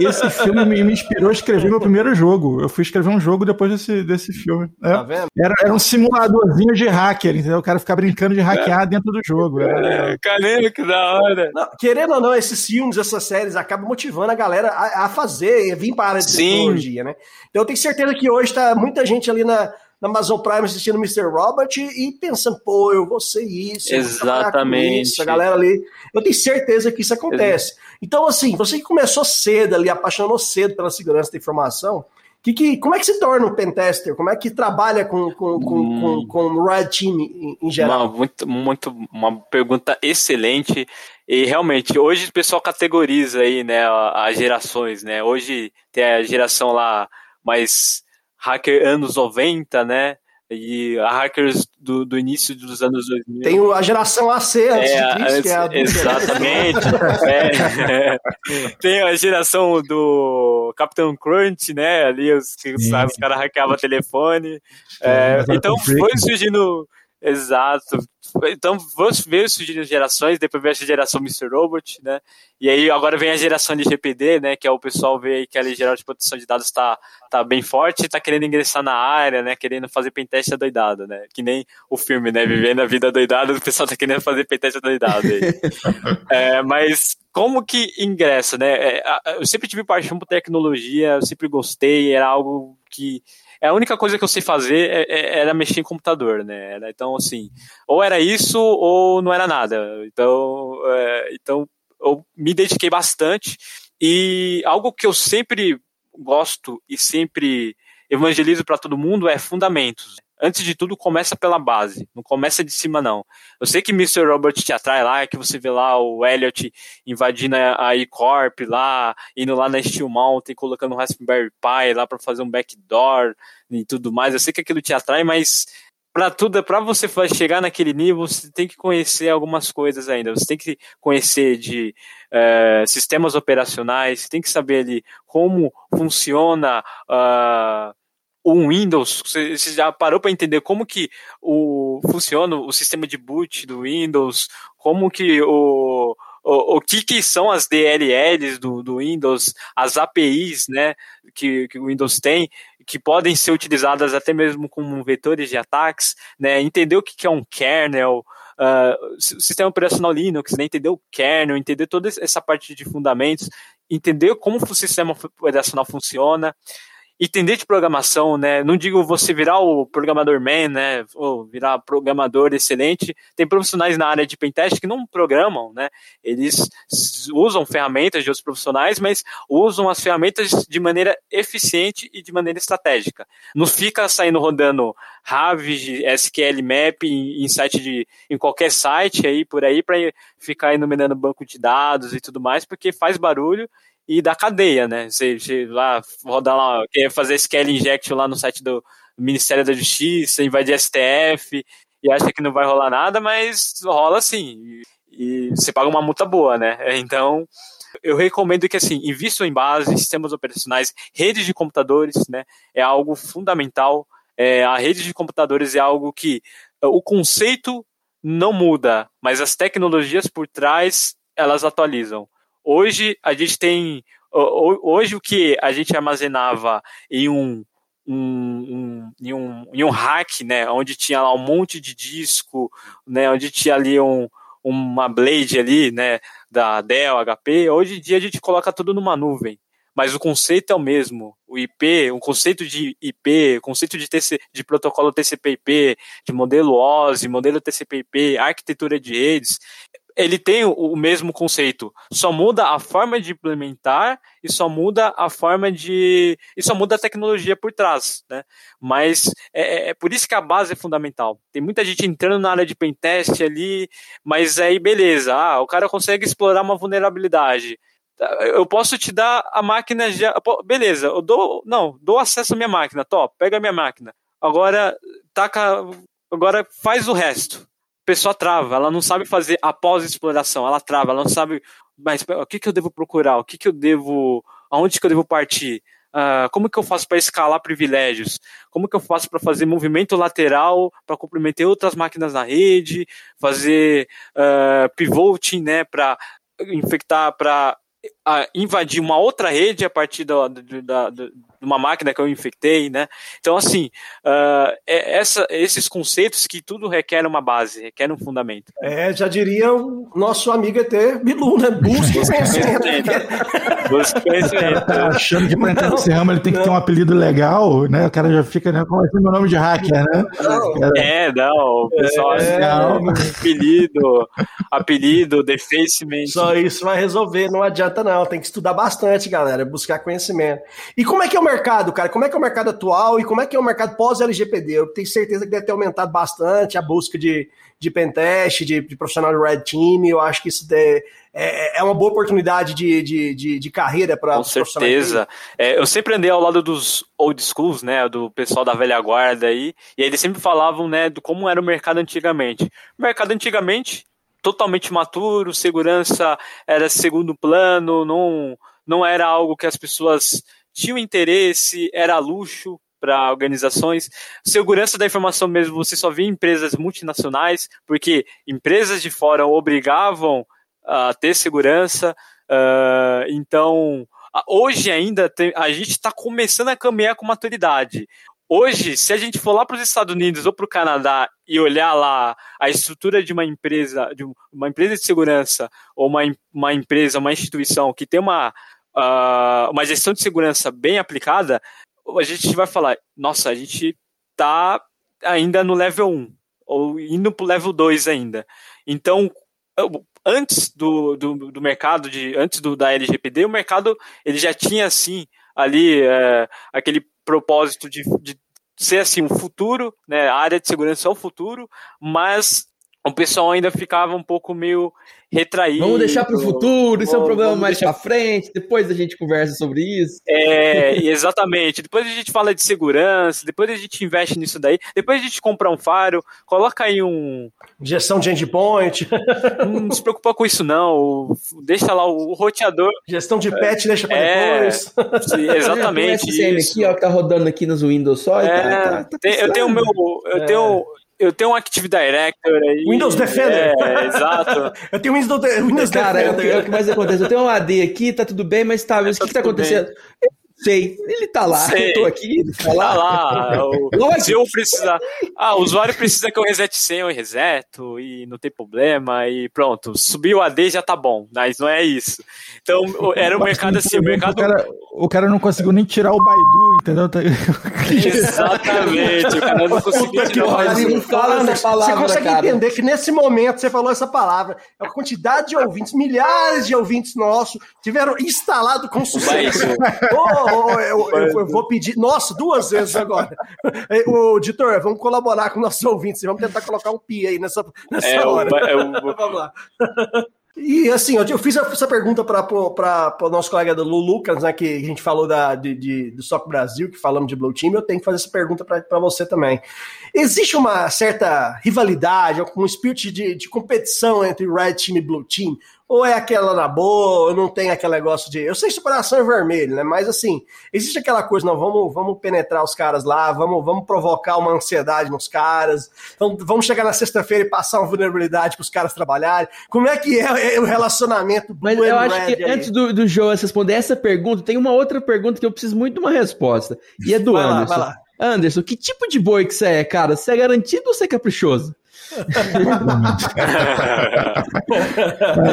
esse, filme me, me, inspirou a escrever meu primeiro jogo. Eu fui escrever um jogo depois desse, desse filme. É. Tá vendo? Era, era um simuladorzinho de hacker, entendeu? O cara ficava brincando de hackear é. dentro do jogo. É, caramba, que da hora. Não, querendo ou não, esses filmes, essas séries acabam motivando a galera a, a fazer, a vir para a área de Sim. tecnologia, né? Então eu tenho certeza que hoje está muita gente ali na, na Amazon Prime assistindo Mr. Robert e pensando, pô, eu vou ser isso. Exatamente. Isso, a galera ali. Eu tenho certeza que isso acontece. Então, assim, você que começou cedo ali, apaixonou cedo pela segurança da informação, que, que, como é que se torna um pentester? Como é que trabalha com, com, com, hum, com, com o Red Team em, em geral? Uma, muito, muito, uma pergunta excelente. E realmente, hoje o pessoal categoriza aí, né, as gerações, né? Hoje tem a geração lá mais hacker anos 90, né? E a hackers do, do início dos anos 2000. Tem a geração AC antes é, de Cristo, que é a do... Exatamente. <laughs> é, tem a geração do Capitão Crunch, né? Ali os, os, os caras hackeavam telefone. É, então foi surgindo. Exato. <laughs> Então, veio surgindo gerações, depois veio a geração Mr. Robot, né? E aí agora vem a geração de GPD, né? Que é o pessoal vê aí que a lei geral de proteção de dados está tá bem forte e tá querendo ingressar na área, né? Querendo fazer pentest doidado, né? Que nem o filme, né? Vivendo a vida doidada, o pessoal tá querendo fazer pentest doidado aí. <laughs> é, mas como que ingressa, né? É, eu sempre tive paixão por tecnologia, eu sempre gostei, era algo que a única coisa que eu sei fazer é, é, era mexer em computador, né? Então, assim, ou era isso ou não era nada. Então, é, então eu me dediquei bastante e algo que eu sempre gosto e sempre evangelizo para todo mundo é fundamentos antes de tudo, começa pela base, não começa de cima, não. Eu sei que Mr. Robert te atrai lá, que você vê lá o Elliot invadindo a E-Corp lá, indo lá na Steel Mountain, colocando um Raspberry Pi lá para fazer um backdoor e tudo mais. Eu sei que aquilo te atrai, mas para tudo, para você chegar naquele nível, você tem que conhecer algumas coisas ainda. Você tem que conhecer de uh, sistemas operacionais, tem que saber ali como funciona uh, o Windows, você já parou para entender como que o funciona o sistema de boot do Windows, como que o o, o que, que são as DLLs do, do Windows, as APIs, né, que, que o Windows tem, que podem ser utilizadas até mesmo como vetores de ataques, né, entender o que, que é um kernel, uh, sistema operacional Linux, né, entender o kernel, entender toda essa parte de fundamentos, entender como o sistema operacional funciona, entender de programação, né? Não digo você virar o programador man, né? Ou virar programador excelente. Tem profissionais na área de pentest que não programam, né? Eles usam ferramentas de outros profissionais, mas usam as ferramentas de maneira eficiente e de maneira estratégica. Não fica saindo rodando Rav, SQL Map em site de em qualquer site aí por aí para ficar enumerando banco de dados e tudo mais, porque faz barulho e da cadeia, né? Você, você lá rodar lá, quer fazer SQL injection lá no site do Ministério da Justiça, invadir STF e acha que não vai rolar nada, mas rola sim. E, e você paga uma multa boa, né? Então, eu recomendo que assim, invistam em base, sistemas operacionais, redes de computadores, né? É algo fundamental. É, a rede de computadores é algo que o conceito não muda, mas as tecnologias por trás elas atualizam. Hoje a gente tem. Hoje o que a gente armazenava em um, um, um, em um, em um hack, né, onde tinha lá um monte de disco, né, onde tinha ali um, uma blade ali, né, da Dell, HP, hoje em dia a gente coloca tudo numa nuvem. Mas o conceito é o mesmo. O IP, o conceito de IP, o conceito de, TC, de protocolo TCP/IP, de modelo OSI, modelo TCP/IP, arquitetura de redes, ele tem o mesmo conceito, só muda a forma de implementar e só muda a forma de. e só muda a tecnologia por trás, né? Mas é, é, é por isso que a base é fundamental. Tem muita gente entrando na área de pentest ali, mas aí beleza, ah, o cara consegue explorar uma vulnerabilidade. Eu posso te dar a máquina já. Beleza, eu dou. Não, dou acesso à minha máquina, top, pega a minha máquina. Agora, taca. Agora faz o resto pessoa trava, ela não sabe fazer após exploração, ela trava, ela não sabe, mas o que, que eu devo procurar, o que, que eu devo, aonde que eu devo partir, uh, como que eu faço para escalar privilégios, como que eu faço para fazer movimento lateral, para comprometer outras máquinas na rede, fazer uh, pivoting, né, para infectar, para uh, invadir uma outra rede a partir da, da, da, uma máquina que eu infectei, né? Então, assim, uh, é essa, esses conceitos que tudo requer uma base, requer um fundamento. É, já diria o nosso amigo ET Bilu, né? Busque conhecimento. Busque conhecimento. Tá achando que para entrar nesse ramo ele tem que não. ter um apelido legal, né? O cara já fica, né? Como é, é meu nome de hacker, né? Não. É, não, o pessoal é, assim, apelido, apelido, defacement. Só isso vai resolver, não adianta não. Não, tem que estudar bastante, galera, buscar conhecimento. E como é que é o mercado, cara? Como é que é o mercado atual e como é que é o mercado pós-LGPD? Eu tenho certeza que deve ter aumentado bastante a busca de, de pentest, de, de profissional de Red Team. Eu acho que isso é, é, é uma boa oportunidade de, de, de, de carreira para Com certeza. É, eu sempre andei ao lado dos old schools, né, do pessoal da velha guarda aí, e eles sempre falavam, né, do como era o mercado antigamente. O mercado antigamente totalmente maturo, segurança era segundo plano, não, não era algo que as pessoas tinham interesse, era luxo para organizações. Segurança da informação mesmo, você só via empresas multinacionais, porque empresas de fora obrigavam a ter segurança. Uh, então, hoje ainda tem, a gente está começando a caminhar com maturidade. Hoje, se a gente for lá para os Estados Unidos ou para o Canadá e olhar lá a estrutura de uma empresa, de uma empresa de segurança ou uma, uma empresa, uma instituição que tem uma, uh, uma gestão de segurança bem aplicada, a gente vai falar, nossa, a gente está ainda no level 1 ou indo para o level 2 ainda. Então, antes do, do, do, mercado, de, antes do, da LGPD, o mercado ele já tinha assim ali é, aquele propósito de, de ser assim, o futuro, né? A área de segurança é o futuro, mas o pessoal ainda ficava um pouco meio retraído. Vamos deixar para o futuro, isso é um problema mais deixar... para frente, depois a gente conversa sobre isso. É, exatamente. Depois a gente fala de segurança, depois a gente investe nisso daí, depois a gente compra um faro, coloca aí um. Gestão de endpoint. <laughs> Não se preocupa com isso, não. Deixa lá o roteador. Gestão de patch, deixa para é, depois. <laughs> <laughs> Exatamente. Esse aqui, ó, que tá rodando aqui nos Windows só. É, tá, tá, tá tem, eu tenho meu. Eu é. tenho eu tenho um Active Director aí. Windows Defender. É, exato. <laughs> eu tenho Windows, Windows Cara, Defender. Cara, é, o que mais acontece. Eu tenho um AD aqui, tá tudo bem, mas tá, mas o que, que tá acontecendo? Bem sei. Ele tá lá, sei. eu tô aqui, ele tá lá. Tá lá. O, se eu precisar. Ah, o usuário precisa que eu resete senha, eu reseto e não tem problema. E pronto, subiu o AD já tá bom, mas não é isso. Então, era o mercado assim, o mercado. O cara, o cara não conseguiu nem tirar o Baidu, entendeu? Exatamente, o cara não conseguiu tirar o Baidu. Fala essa palavra, você consegue cara. entender que nesse momento você falou essa palavra. A quantidade de ouvintes, milhares de ouvintes nossos tiveram instalado com sucesso. Oh, eu, eu, eu, vou pedir. Nossa, duas vezes agora. O editor, vamos colaborar com nossos ouvintes. Vamos tentar colocar um pi aí nessa, nessa é, hora. O, <laughs> vamos lá. E assim, eu fiz essa pergunta para o nosso colega do Lu Lucas, né, que a gente falou da, de, de, do SOC Brasil, que falamos de Blue Team, eu tenho que fazer essa pergunta para você também. Existe uma certa rivalidade, um espírito de, de competição entre Red Team e Blue Team? Ou é aquela na boa, não tem aquele negócio de. Eu sei que separação é vermelho, né? Mas assim, existe aquela coisa, não, vamos, vamos penetrar os caras lá, vamos, vamos provocar uma ansiedade nos caras, vamos, vamos chegar na sexta-feira e passar uma vulnerabilidade para os caras trabalharem. Como é que é, o relacionamento Mas eu acho que aí? antes do, do João responder essa pergunta, tem uma outra pergunta que eu preciso muito de uma resposta. E é do vai Anderson. Lá, vai lá. Anderson, que tipo de boi que você é, cara? Você é garantido ou você é caprichoso?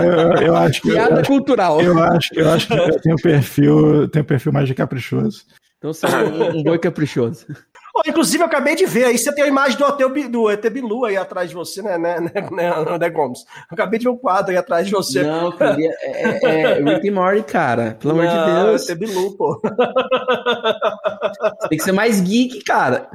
Eu, eu, acho que piada eu, cultural. Eu acho, eu acho que eu tenho perfil, tenho perfil mais de caprichoso. Então você é um, um boi caprichoso. Oh, inclusive, eu acabei de ver aí, você tem a imagem do hotel do ET Bilu aí atrás de você, né, né, né, né, né Gomes? Eu acabei de ver um quadro aí atrás de você. Não, cara, é, é, é Rick and Morty, cara. Pelo amor de Deus. ET Bilu, pô. Tem que ser mais geek, cara.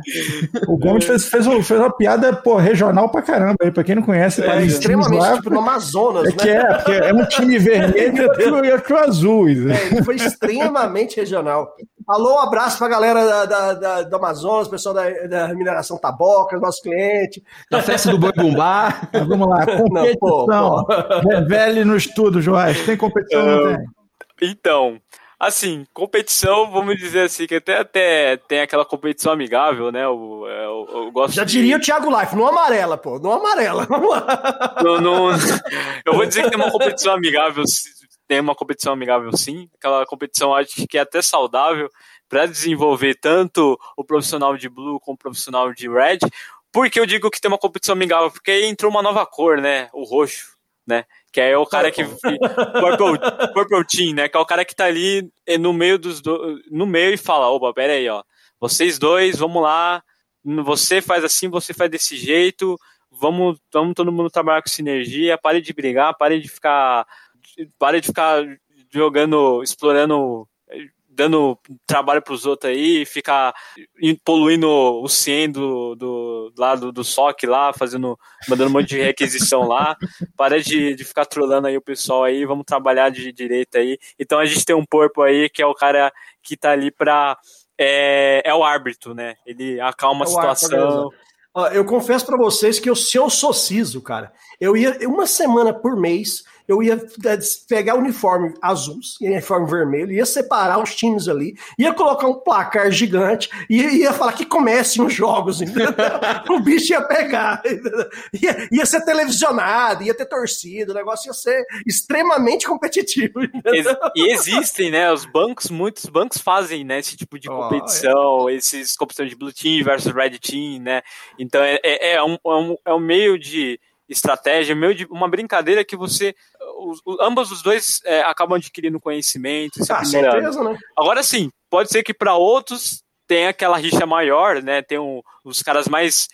O Gomes fez, fez, fez uma piada, pô, regional pra caramba aí, pra quem não conhece. É, extremamente, lá, tipo, no Amazonas, é né? Que é, porque é um time <laughs> vermelho e outro azul. É, ele foi extremamente regional. Alô, um abraço pra galera da, da, da, do Amazonas, pessoal da, da mineração Taboca, nosso cliente. Da festa do Boi Bumbá. <laughs> vamos lá, competição. Revele no estudo, Joás. Tem competição ou não tem? Então, assim, competição, vamos dizer assim, que até, até tem aquela competição amigável, né? Eu, é, eu, eu gosto Já de... diria o Thiago Life, não amarela, pô, não amarela. Vamos lá. Não, não, eu vou dizer que tem uma competição amigável, tem uma competição amigável sim, aquela competição acho que é até saudável para desenvolver tanto o profissional de blue como o profissional de red. Por que eu digo que tem uma competição amigável? Porque aí entrou uma nova cor, né? O roxo, né? Que é o cara que. Purple, Purple Team, né? Que é o cara que tá ali no meio dos do, no meio e fala: opa, pera aí, ó. Vocês dois, vamos lá. Você faz assim, você faz desse jeito. Vamos, vamos todo mundo trabalhar com sinergia. Pare de brigar, pare de ficar pare de ficar jogando, explorando dando trabalho para os outros aí, ficar poluindo o CIEM do, do lado do SOC lá, fazendo, mandando um monte de requisição lá. <laughs> Para de, de ficar trolando aí o pessoal aí, vamos trabalhar de direita aí. Então a gente tem um porpo aí que é o cara que tá ali para é, é o árbitro, né? Ele acalma é a situação. eu confesso para vocês que eu, se eu sou CISO, cara, eu ia uma semana por mês eu ia é, pegar o uniforme azul e uniforme vermelho, ia separar os times ali, ia colocar um placar gigante e ia, falar que comecem os jogos, <laughs> entendeu? o bicho ia pegar, <laughs> ia, ia, ser televisionado, ia ter torcida, o negócio ia ser extremamente competitivo. E existem, né? Os bancos, muitos bancos fazem né, esse tipo de competição, oh, é. esses competições de Blue Team versus Red Team, né? Então é, é, é, um, é, um, é um meio de estratégia, meio de uma brincadeira que você. Os, ambos os dois é, acabam adquirindo conhecimento. Ah, certeza, né? Agora sim, pode ser que para outros tem aquela rixa maior, né? Tem um, os caras mais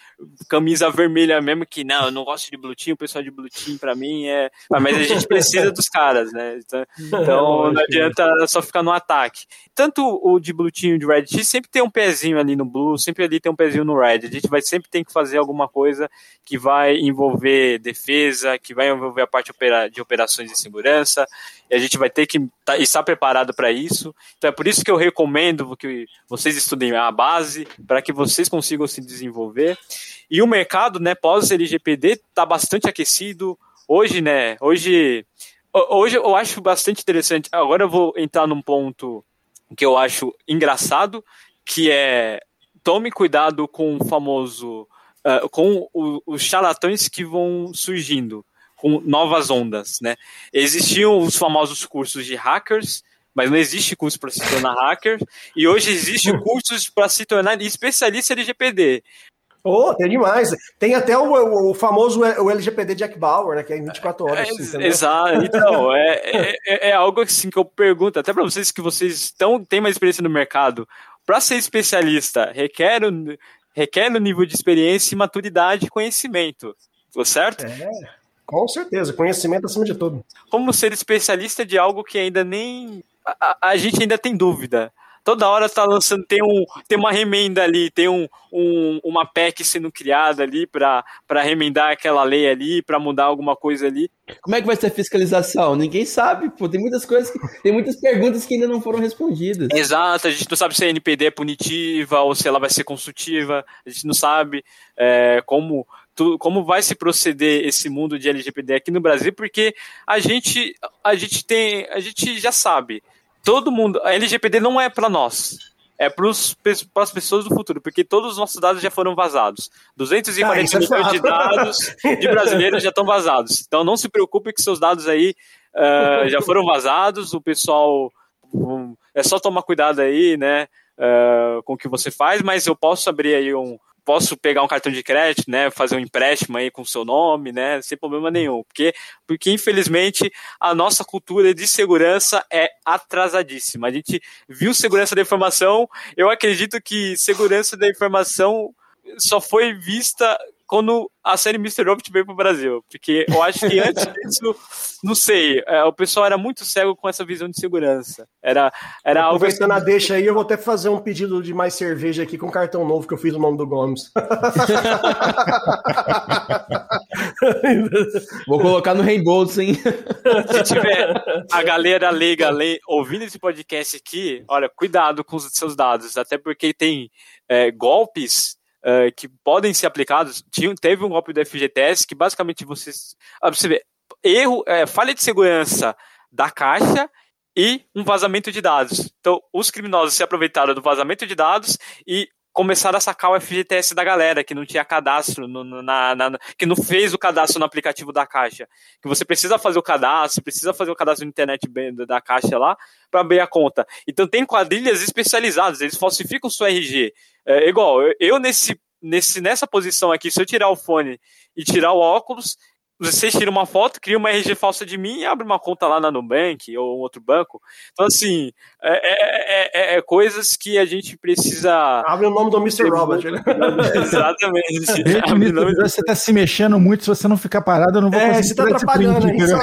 camisa vermelha mesmo que não, eu não gosto de blue team, o pessoal de blue team pra mim é, mas a gente precisa dos caras, né? Então, <laughs> então não adianta só ficar no ataque. Tanto o de blue team e o de red team sempre tem um pezinho ali no blue, sempre ali tem um pezinho no red. A gente vai sempre ter que fazer alguma coisa que vai envolver defesa, que vai envolver a parte de operações de segurança, e a gente vai ter que tá, estar preparado para isso. Então é por isso que eu recomendo que vocês estudem a base, para que vocês consigam se desenvolver. E o mercado, né, pós-LGPD está bastante aquecido. Hoje, né, hoje, hoje eu acho bastante interessante. Agora eu vou entrar num ponto que eu acho engraçado, que é tome cuidado com o famoso, uh, com o, os charlatões que vão surgindo com novas ondas, né? Existiam os famosos cursos de hackers, mas não existe curso para se tornar hacker, e hoje existe <laughs> cursos para se tornar especialista em LGPD. Oh, tem demais. Tem até o, o famoso o LGPD Jack Bauer, né? Que é em 24 horas. É, assim, exato. Então, <laughs> é, é, é, é, algo assim que eu pergunto, até para vocês que vocês estão, têm mais experiência no mercado. Para ser especialista, requer um, requer um nível de experiência, maturidade e conhecimento. Certo? É. Com certeza, conhecimento acima de tudo. Como ser especialista de algo que ainda nem. A, a gente ainda tem dúvida. Toda hora está lançando, tem, um, tem uma remenda ali, tem um, um uma PEC sendo criada ali para remendar aquela lei ali, para mudar alguma coisa ali. Como é que vai ser a fiscalização? Ninguém sabe, pô. Tem muitas coisas, que, tem muitas perguntas que ainda não foram respondidas. Exato, a gente não sabe se a NPD é punitiva ou se ela vai ser consultiva, a gente não sabe é, como tu, como vai se proceder esse mundo de LGPD aqui no Brasil, porque a gente, a gente tem, a gente já sabe, todo mundo, a LGPD não é para nós, é para as pessoas do futuro, porque todos os nossos dados já foram vazados. 240 ah, é milhões de dados de brasileiros já estão vazados. Então não se preocupe que seus dados aí uh, já foram vazados, o pessoal. Um, é só tomar cuidado aí, né? Uh, com o que você faz, mas eu posso abrir aí um, posso pegar um cartão de crédito, né, fazer um empréstimo aí com o seu nome, né, sem problema nenhum, porque, porque infelizmente a nossa cultura de segurança é atrasadíssima. A gente viu segurança da informação, eu acredito que segurança da informação só foi vista quando a série Mr. Robot veio pro Brasil. Porque eu acho que antes <laughs> disso, não sei, é, o pessoal era muito cego com essa visão de segurança. Era, era algo. Aproveitando assim... a deixa aí, eu vou até fazer um pedido de mais cerveja aqui com cartão novo que eu fiz o nome do Gomes. <laughs> vou colocar no reembolso, hein? Se tiver a galera leiga ouvindo esse podcast aqui, olha, cuidado com os seus dados, até porque tem é, golpes uh, que podem ser aplicados. Tinha, teve um golpe do FGTS que basicamente vocês. Ah, você vê, erro, é, falha de segurança da caixa e um vazamento de dados. Então, os criminosos se aproveitaram do vazamento de dados e começaram a sacar o FGTS da galera que não tinha cadastro, no, na, na, que não fez o cadastro no aplicativo da Caixa. Que você precisa fazer o cadastro, precisa fazer o cadastro na internet da Caixa lá para abrir a conta. Então tem quadrilhas especializadas, eles falsificam o seu RG. É, igual, eu, eu nesse, nesse, nessa posição aqui, se eu tirar o fone e tirar o óculos, você tira uma foto, cria uma RG falsa de mim e abre uma conta lá na Nubank ou outro banco. Então, assim, é, é, é, é coisas que a gente precisa. Abre o nome do Mr. Robert. Né? <laughs> Exatamente. Gente, você está se mexendo muito, se você não ficar parado, eu não vou é, conseguir. Você está atrapalhando aí. Só...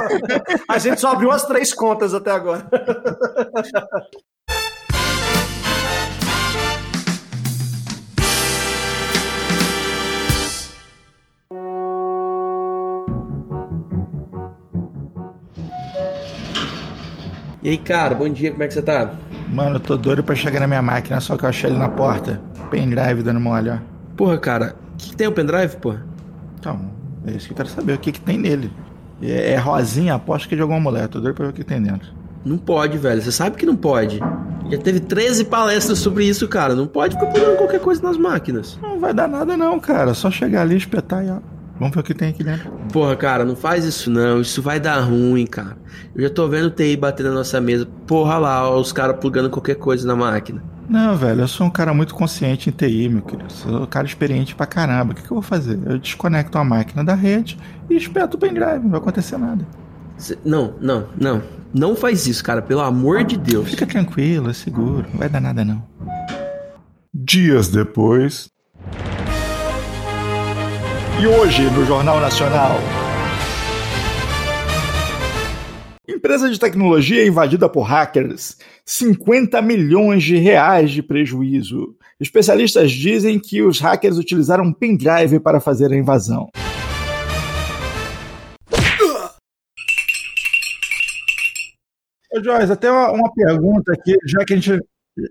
A gente só abriu as três contas até agora. <laughs> E aí, cara, bom dia, como é que você tá? Mano, eu tô doido pra chegar na minha máquina, só que eu achei ele na porta. Pendrive dando mole, ó. Porra, cara, o que, que, tem o pendrive, porra? Então, é isso que eu quero saber, o que, que tem nele. É, é rosinha, aposto que é de alguma mulher, tô doido pra ver o que tem dentro. Não pode, velho, você sabe que não pode. Já teve 13 palestras sobre isso, cara. Não pode ficar pulando qualquer coisa nas máquinas. Não vai dar nada não, cara. Só chegar ali, espetar e ó. Vamos ver o que tem aqui dentro. Porra, cara, não faz isso não. Isso vai dar ruim, cara. Eu já tô vendo o TI bater na nossa mesa. Porra lá, ó, os caras plugando qualquer coisa na máquina. Não, velho, eu sou um cara muito consciente em TI, meu querido. Sou um cara experiente pra caramba. O que, que eu vou fazer? Eu desconecto a máquina da rede e espeto o pendrive. Não vai acontecer nada. Cê, não, não, não. Não faz isso, cara. Pelo amor de Deus. Fica tranquilo, é seguro. Não vai dar nada, não. Dias depois. E hoje, no Jornal Nacional. Empresa de tecnologia invadida por hackers. 50 milhões de reais de prejuízo. Especialistas dizem que os hackers utilizaram um pendrive para fazer a invasão. Ô, Joyce, até uma, uma, pergunta aqui, já que a gente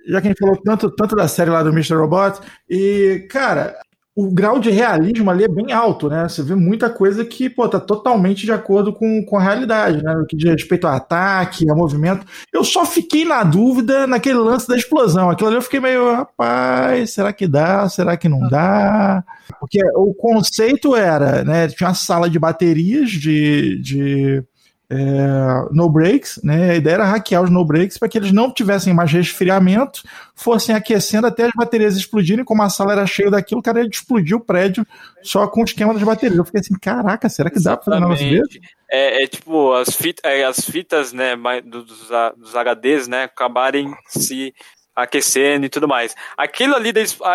já que a gente falou tanto, tanto da série lá do Mr. Robot, e, cara, o grau de realismo ali é bem alto, né? Você vê muita coisa que, pô, tá totalmente de acordo com, com a realidade, né? No que diz respeito ao ataque, ao movimento. Eu só fiquei na dúvida naquele lance da explosão. Aquilo ali eu fiquei meio, rapaz, será que dá? Será que não dá? Porque o conceito era, né? Tinha uma sala de baterias de, de é, no breaks, né? A ideia era hackear os no breaks para que eles não tivessem mais resfriamento, fossem aquecendo até as baterias explodirem. Como a sala era cheia daquilo, o cara ia explodir o prédio só com o esquema das baterias. Eu fiquei assim, caraca, será que dá para fazer um negócio desse? É, é, tipo as, fita, é, as fitas, né, dos, dos HDs, né, acabarem se aquecendo e tudo mais. Aquilo ali,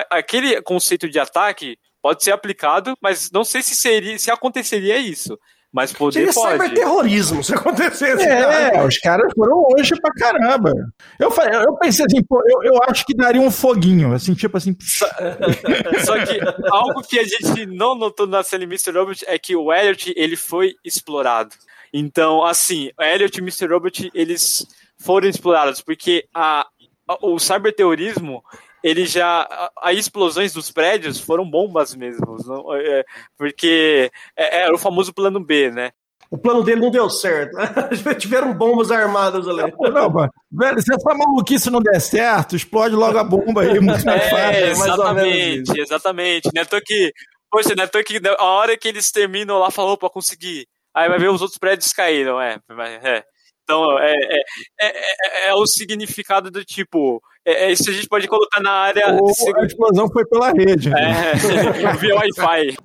aquele conceito de ataque pode ser aplicado, mas não sei se seria, se aconteceria isso. Mas poder Seria pode. cyberterrorismo se acontecesse. É, cara. os caras foram longe pra caramba. Eu, eu pensei assim, pô, eu, eu acho que daria um foguinho, assim, tipo assim. Só, <laughs> só que algo que a gente não notou na série Mr. Robot é que o Elliot, ele foi explorado. Então, assim, o Elliot e Mr. Robot, eles foram explorados, porque a, a o cyberterrorismo ele já. As explosões dos prédios foram bombas mesmo. Não, é, porque é, era o famoso plano B, né? O plano dele não deu certo. <laughs> Tiveram bombas armadas ali. Não, mano. Velho, se essa maluquice não der certo, explode logo a bomba aí, muito mais é, fácil. Exatamente, exatamente. Né? Tô que, poxa, né? Tô que a hora que eles terminam lá, falou para conseguir. Aí vai ver os outros prédios caíram, é. é. Então, é, é, é, é, o significado do tipo. É, isso a gente pode colocar na área. Ou a explosão foi pela rede. É, <laughs> via Wi-Fi.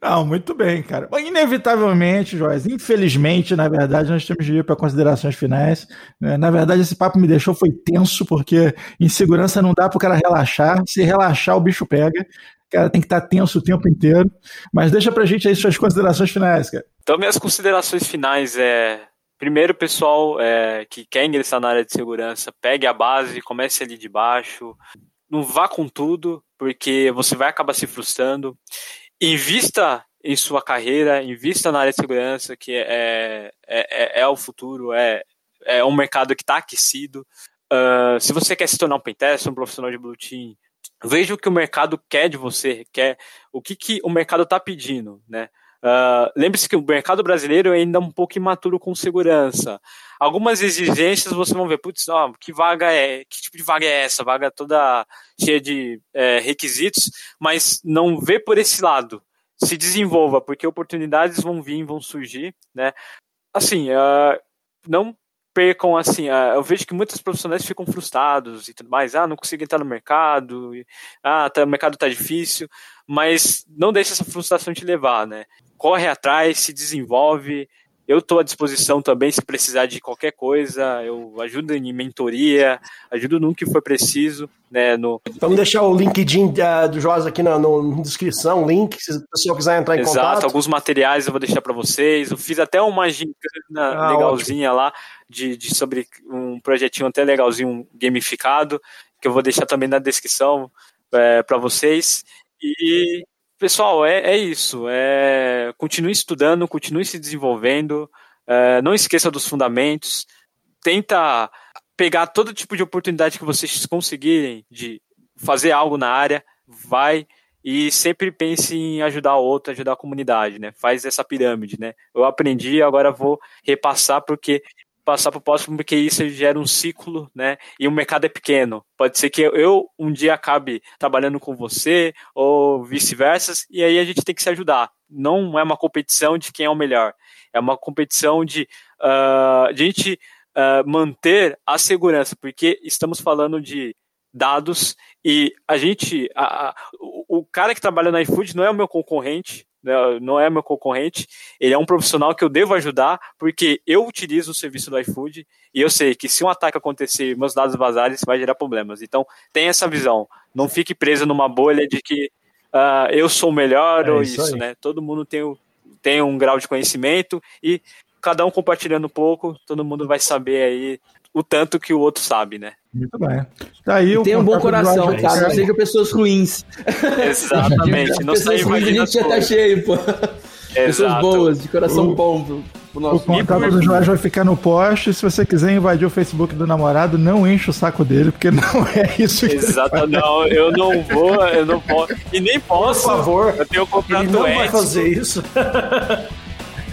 Não, muito bem, cara. Inevitavelmente, Joyce, infelizmente, na verdade, nós temos de ir para considerações finais. Na verdade, esse papo me deixou foi tenso, porque insegurança não dá para o cara relaxar. Se relaxar, o bicho pega cara tem que estar tenso o tempo inteiro. Mas deixa pra gente aí suas considerações finais, cara. Então, minhas considerações finais é. Primeiro, pessoal é, que quer ingressar na área de segurança, pegue a base, comece ali de baixo. Não vá com tudo, porque você vai acabar se frustrando. Invista em sua carreira, invista na área de segurança, que é, é, é, é o futuro, é, é um mercado que está aquecido. Uh, se você quer se tornar um pentester, um profissional de blue team, veja o que o mercado quer de você, quer o que, que o mercado está pedindo, né? Uh, Lembre-se que o mercado brasileiro é ainda um pouco imaturo com segurança. Algumas exigências você vão ver, putz, ó, que vaga é, que tipo de vaga é essa? Vaga toda cheia de é, requisitos, mas não vê por esse lado. Se desenvolva, porque oportunidades vão vir, vão surgir, né? Assim, uh, não percam assim, uh, eu vejo que muitos profissionais ficam frustrados e tudo mais, ah, não consigo entrar no mercado, e, ah, tá, o mercado tá difícil, mas não deixe essa frustração te levar, né? Corre atrás, se desenvolve, eu estou à disposição também se precisar de qualquer coisa. Eu ajudo em mentoria, ajudo no que for preciso. Né, no... Vamos deixar o LinkedIn uh, do Joás aqui na, na, descrição, link, se o pessoal quiser entrar em Exato, contato. Exato, alguns materiais eu vou deixar para vocês. Eu fiz até uma gincana ah, legalzinha ótimo. lá, de, de, sobre um projetinho até legalzinho, gamificado, que eu vou deixar também na descrição é, para vocês. E Pessoal, é, é isso. É, continue estudando, continue se desenvolvendo. É, não esqueça dos fundamentos. Tenta pegar todo tipo de oportunidade que vocês conseguirem de fazer algo na área. Vai e sempre pense em ajudar o outro, ajudar a comunidade, né? Faz essa pirâmide, né? Eu aprendi, agora vou repassar porque passar para o próximo, porque isso gera um ciclo, né? E o mercado é pequeno. Pode ser que eu um dia acabe trabalhando com você, ou vice-versa, e aí a gente tem que se ajudar. Não é uma competição de quem é o melhor. É uma competição de uh, a gente uh, manter a segurança, porque estamos falando de dados e a gente, a, a, o cara que trabalha na iFood não é o meu concorrente, não é meu concorrente, ele é um profissional que eu devo ajudar, porque eu utilizo o serviço do iFood e eu sei que se um ataque acontecer e meus dados vazarem, isso vai gerar problemas. Então, tem essa visão. Não fique preso numa bolha de que uh, eu sou o melhor é ou isso, isso né? Todo mundo tem, tem um grau de conhecimento e cada um compartilhando um pouco, todo mundo vai saber aí o tanto que o outro sabe, né? Muito bem. Daí Tem um bom coração, tá? Não seja pessoas ruins. Exatamente. <laughs> Não pessoas ruins a gente já tá cheio, pô. Exato. Pessoas boas, de coração o, bom pro, pro nosso O contato do Joás vai ficar no post. Se você quiser invadir o Facebook do namorado, não enche o saco dele, porque <laughs> não é isso que Exato, não, eu não vou, eu não posso. E nem posso. Por favor. Eu tenho contrato Ele não ético. vai fazer isso. <laughs>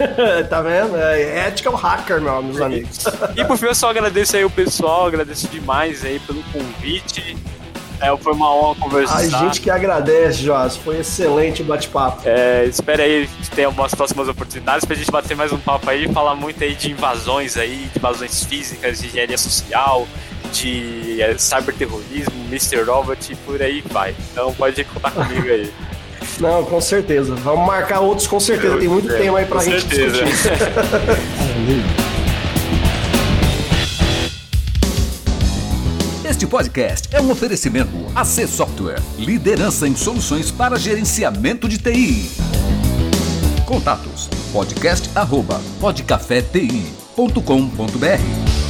<laughs> tá vendo? É ética o hacker, meu, meus amigos. E por fim, eu só agradeço aí o pessoal, agradeço demais aí pelo convite. É, foi uma honra conversar. A gente que agradece, Joás. Foi excelente o bate-papo. É, espera aí ter algumas próximas oportunidades pra gente bater mais um papo aí e falar muito aí de invasões aí, de invasões físicas, de engenharia social, de é, cyberterrorismo, Mr. Robot e por aí vai. Então pode contar comigo aí. <laughs> Não, com certeza. Vamos marcar outros com certeza. Tem muito é, tema aí pra gente certeza. discutir. Este podcast é um oferecimento AC Software, liderança em soluções para gerenciamento de TI. Contatos: podcast@podcafeti.com.br.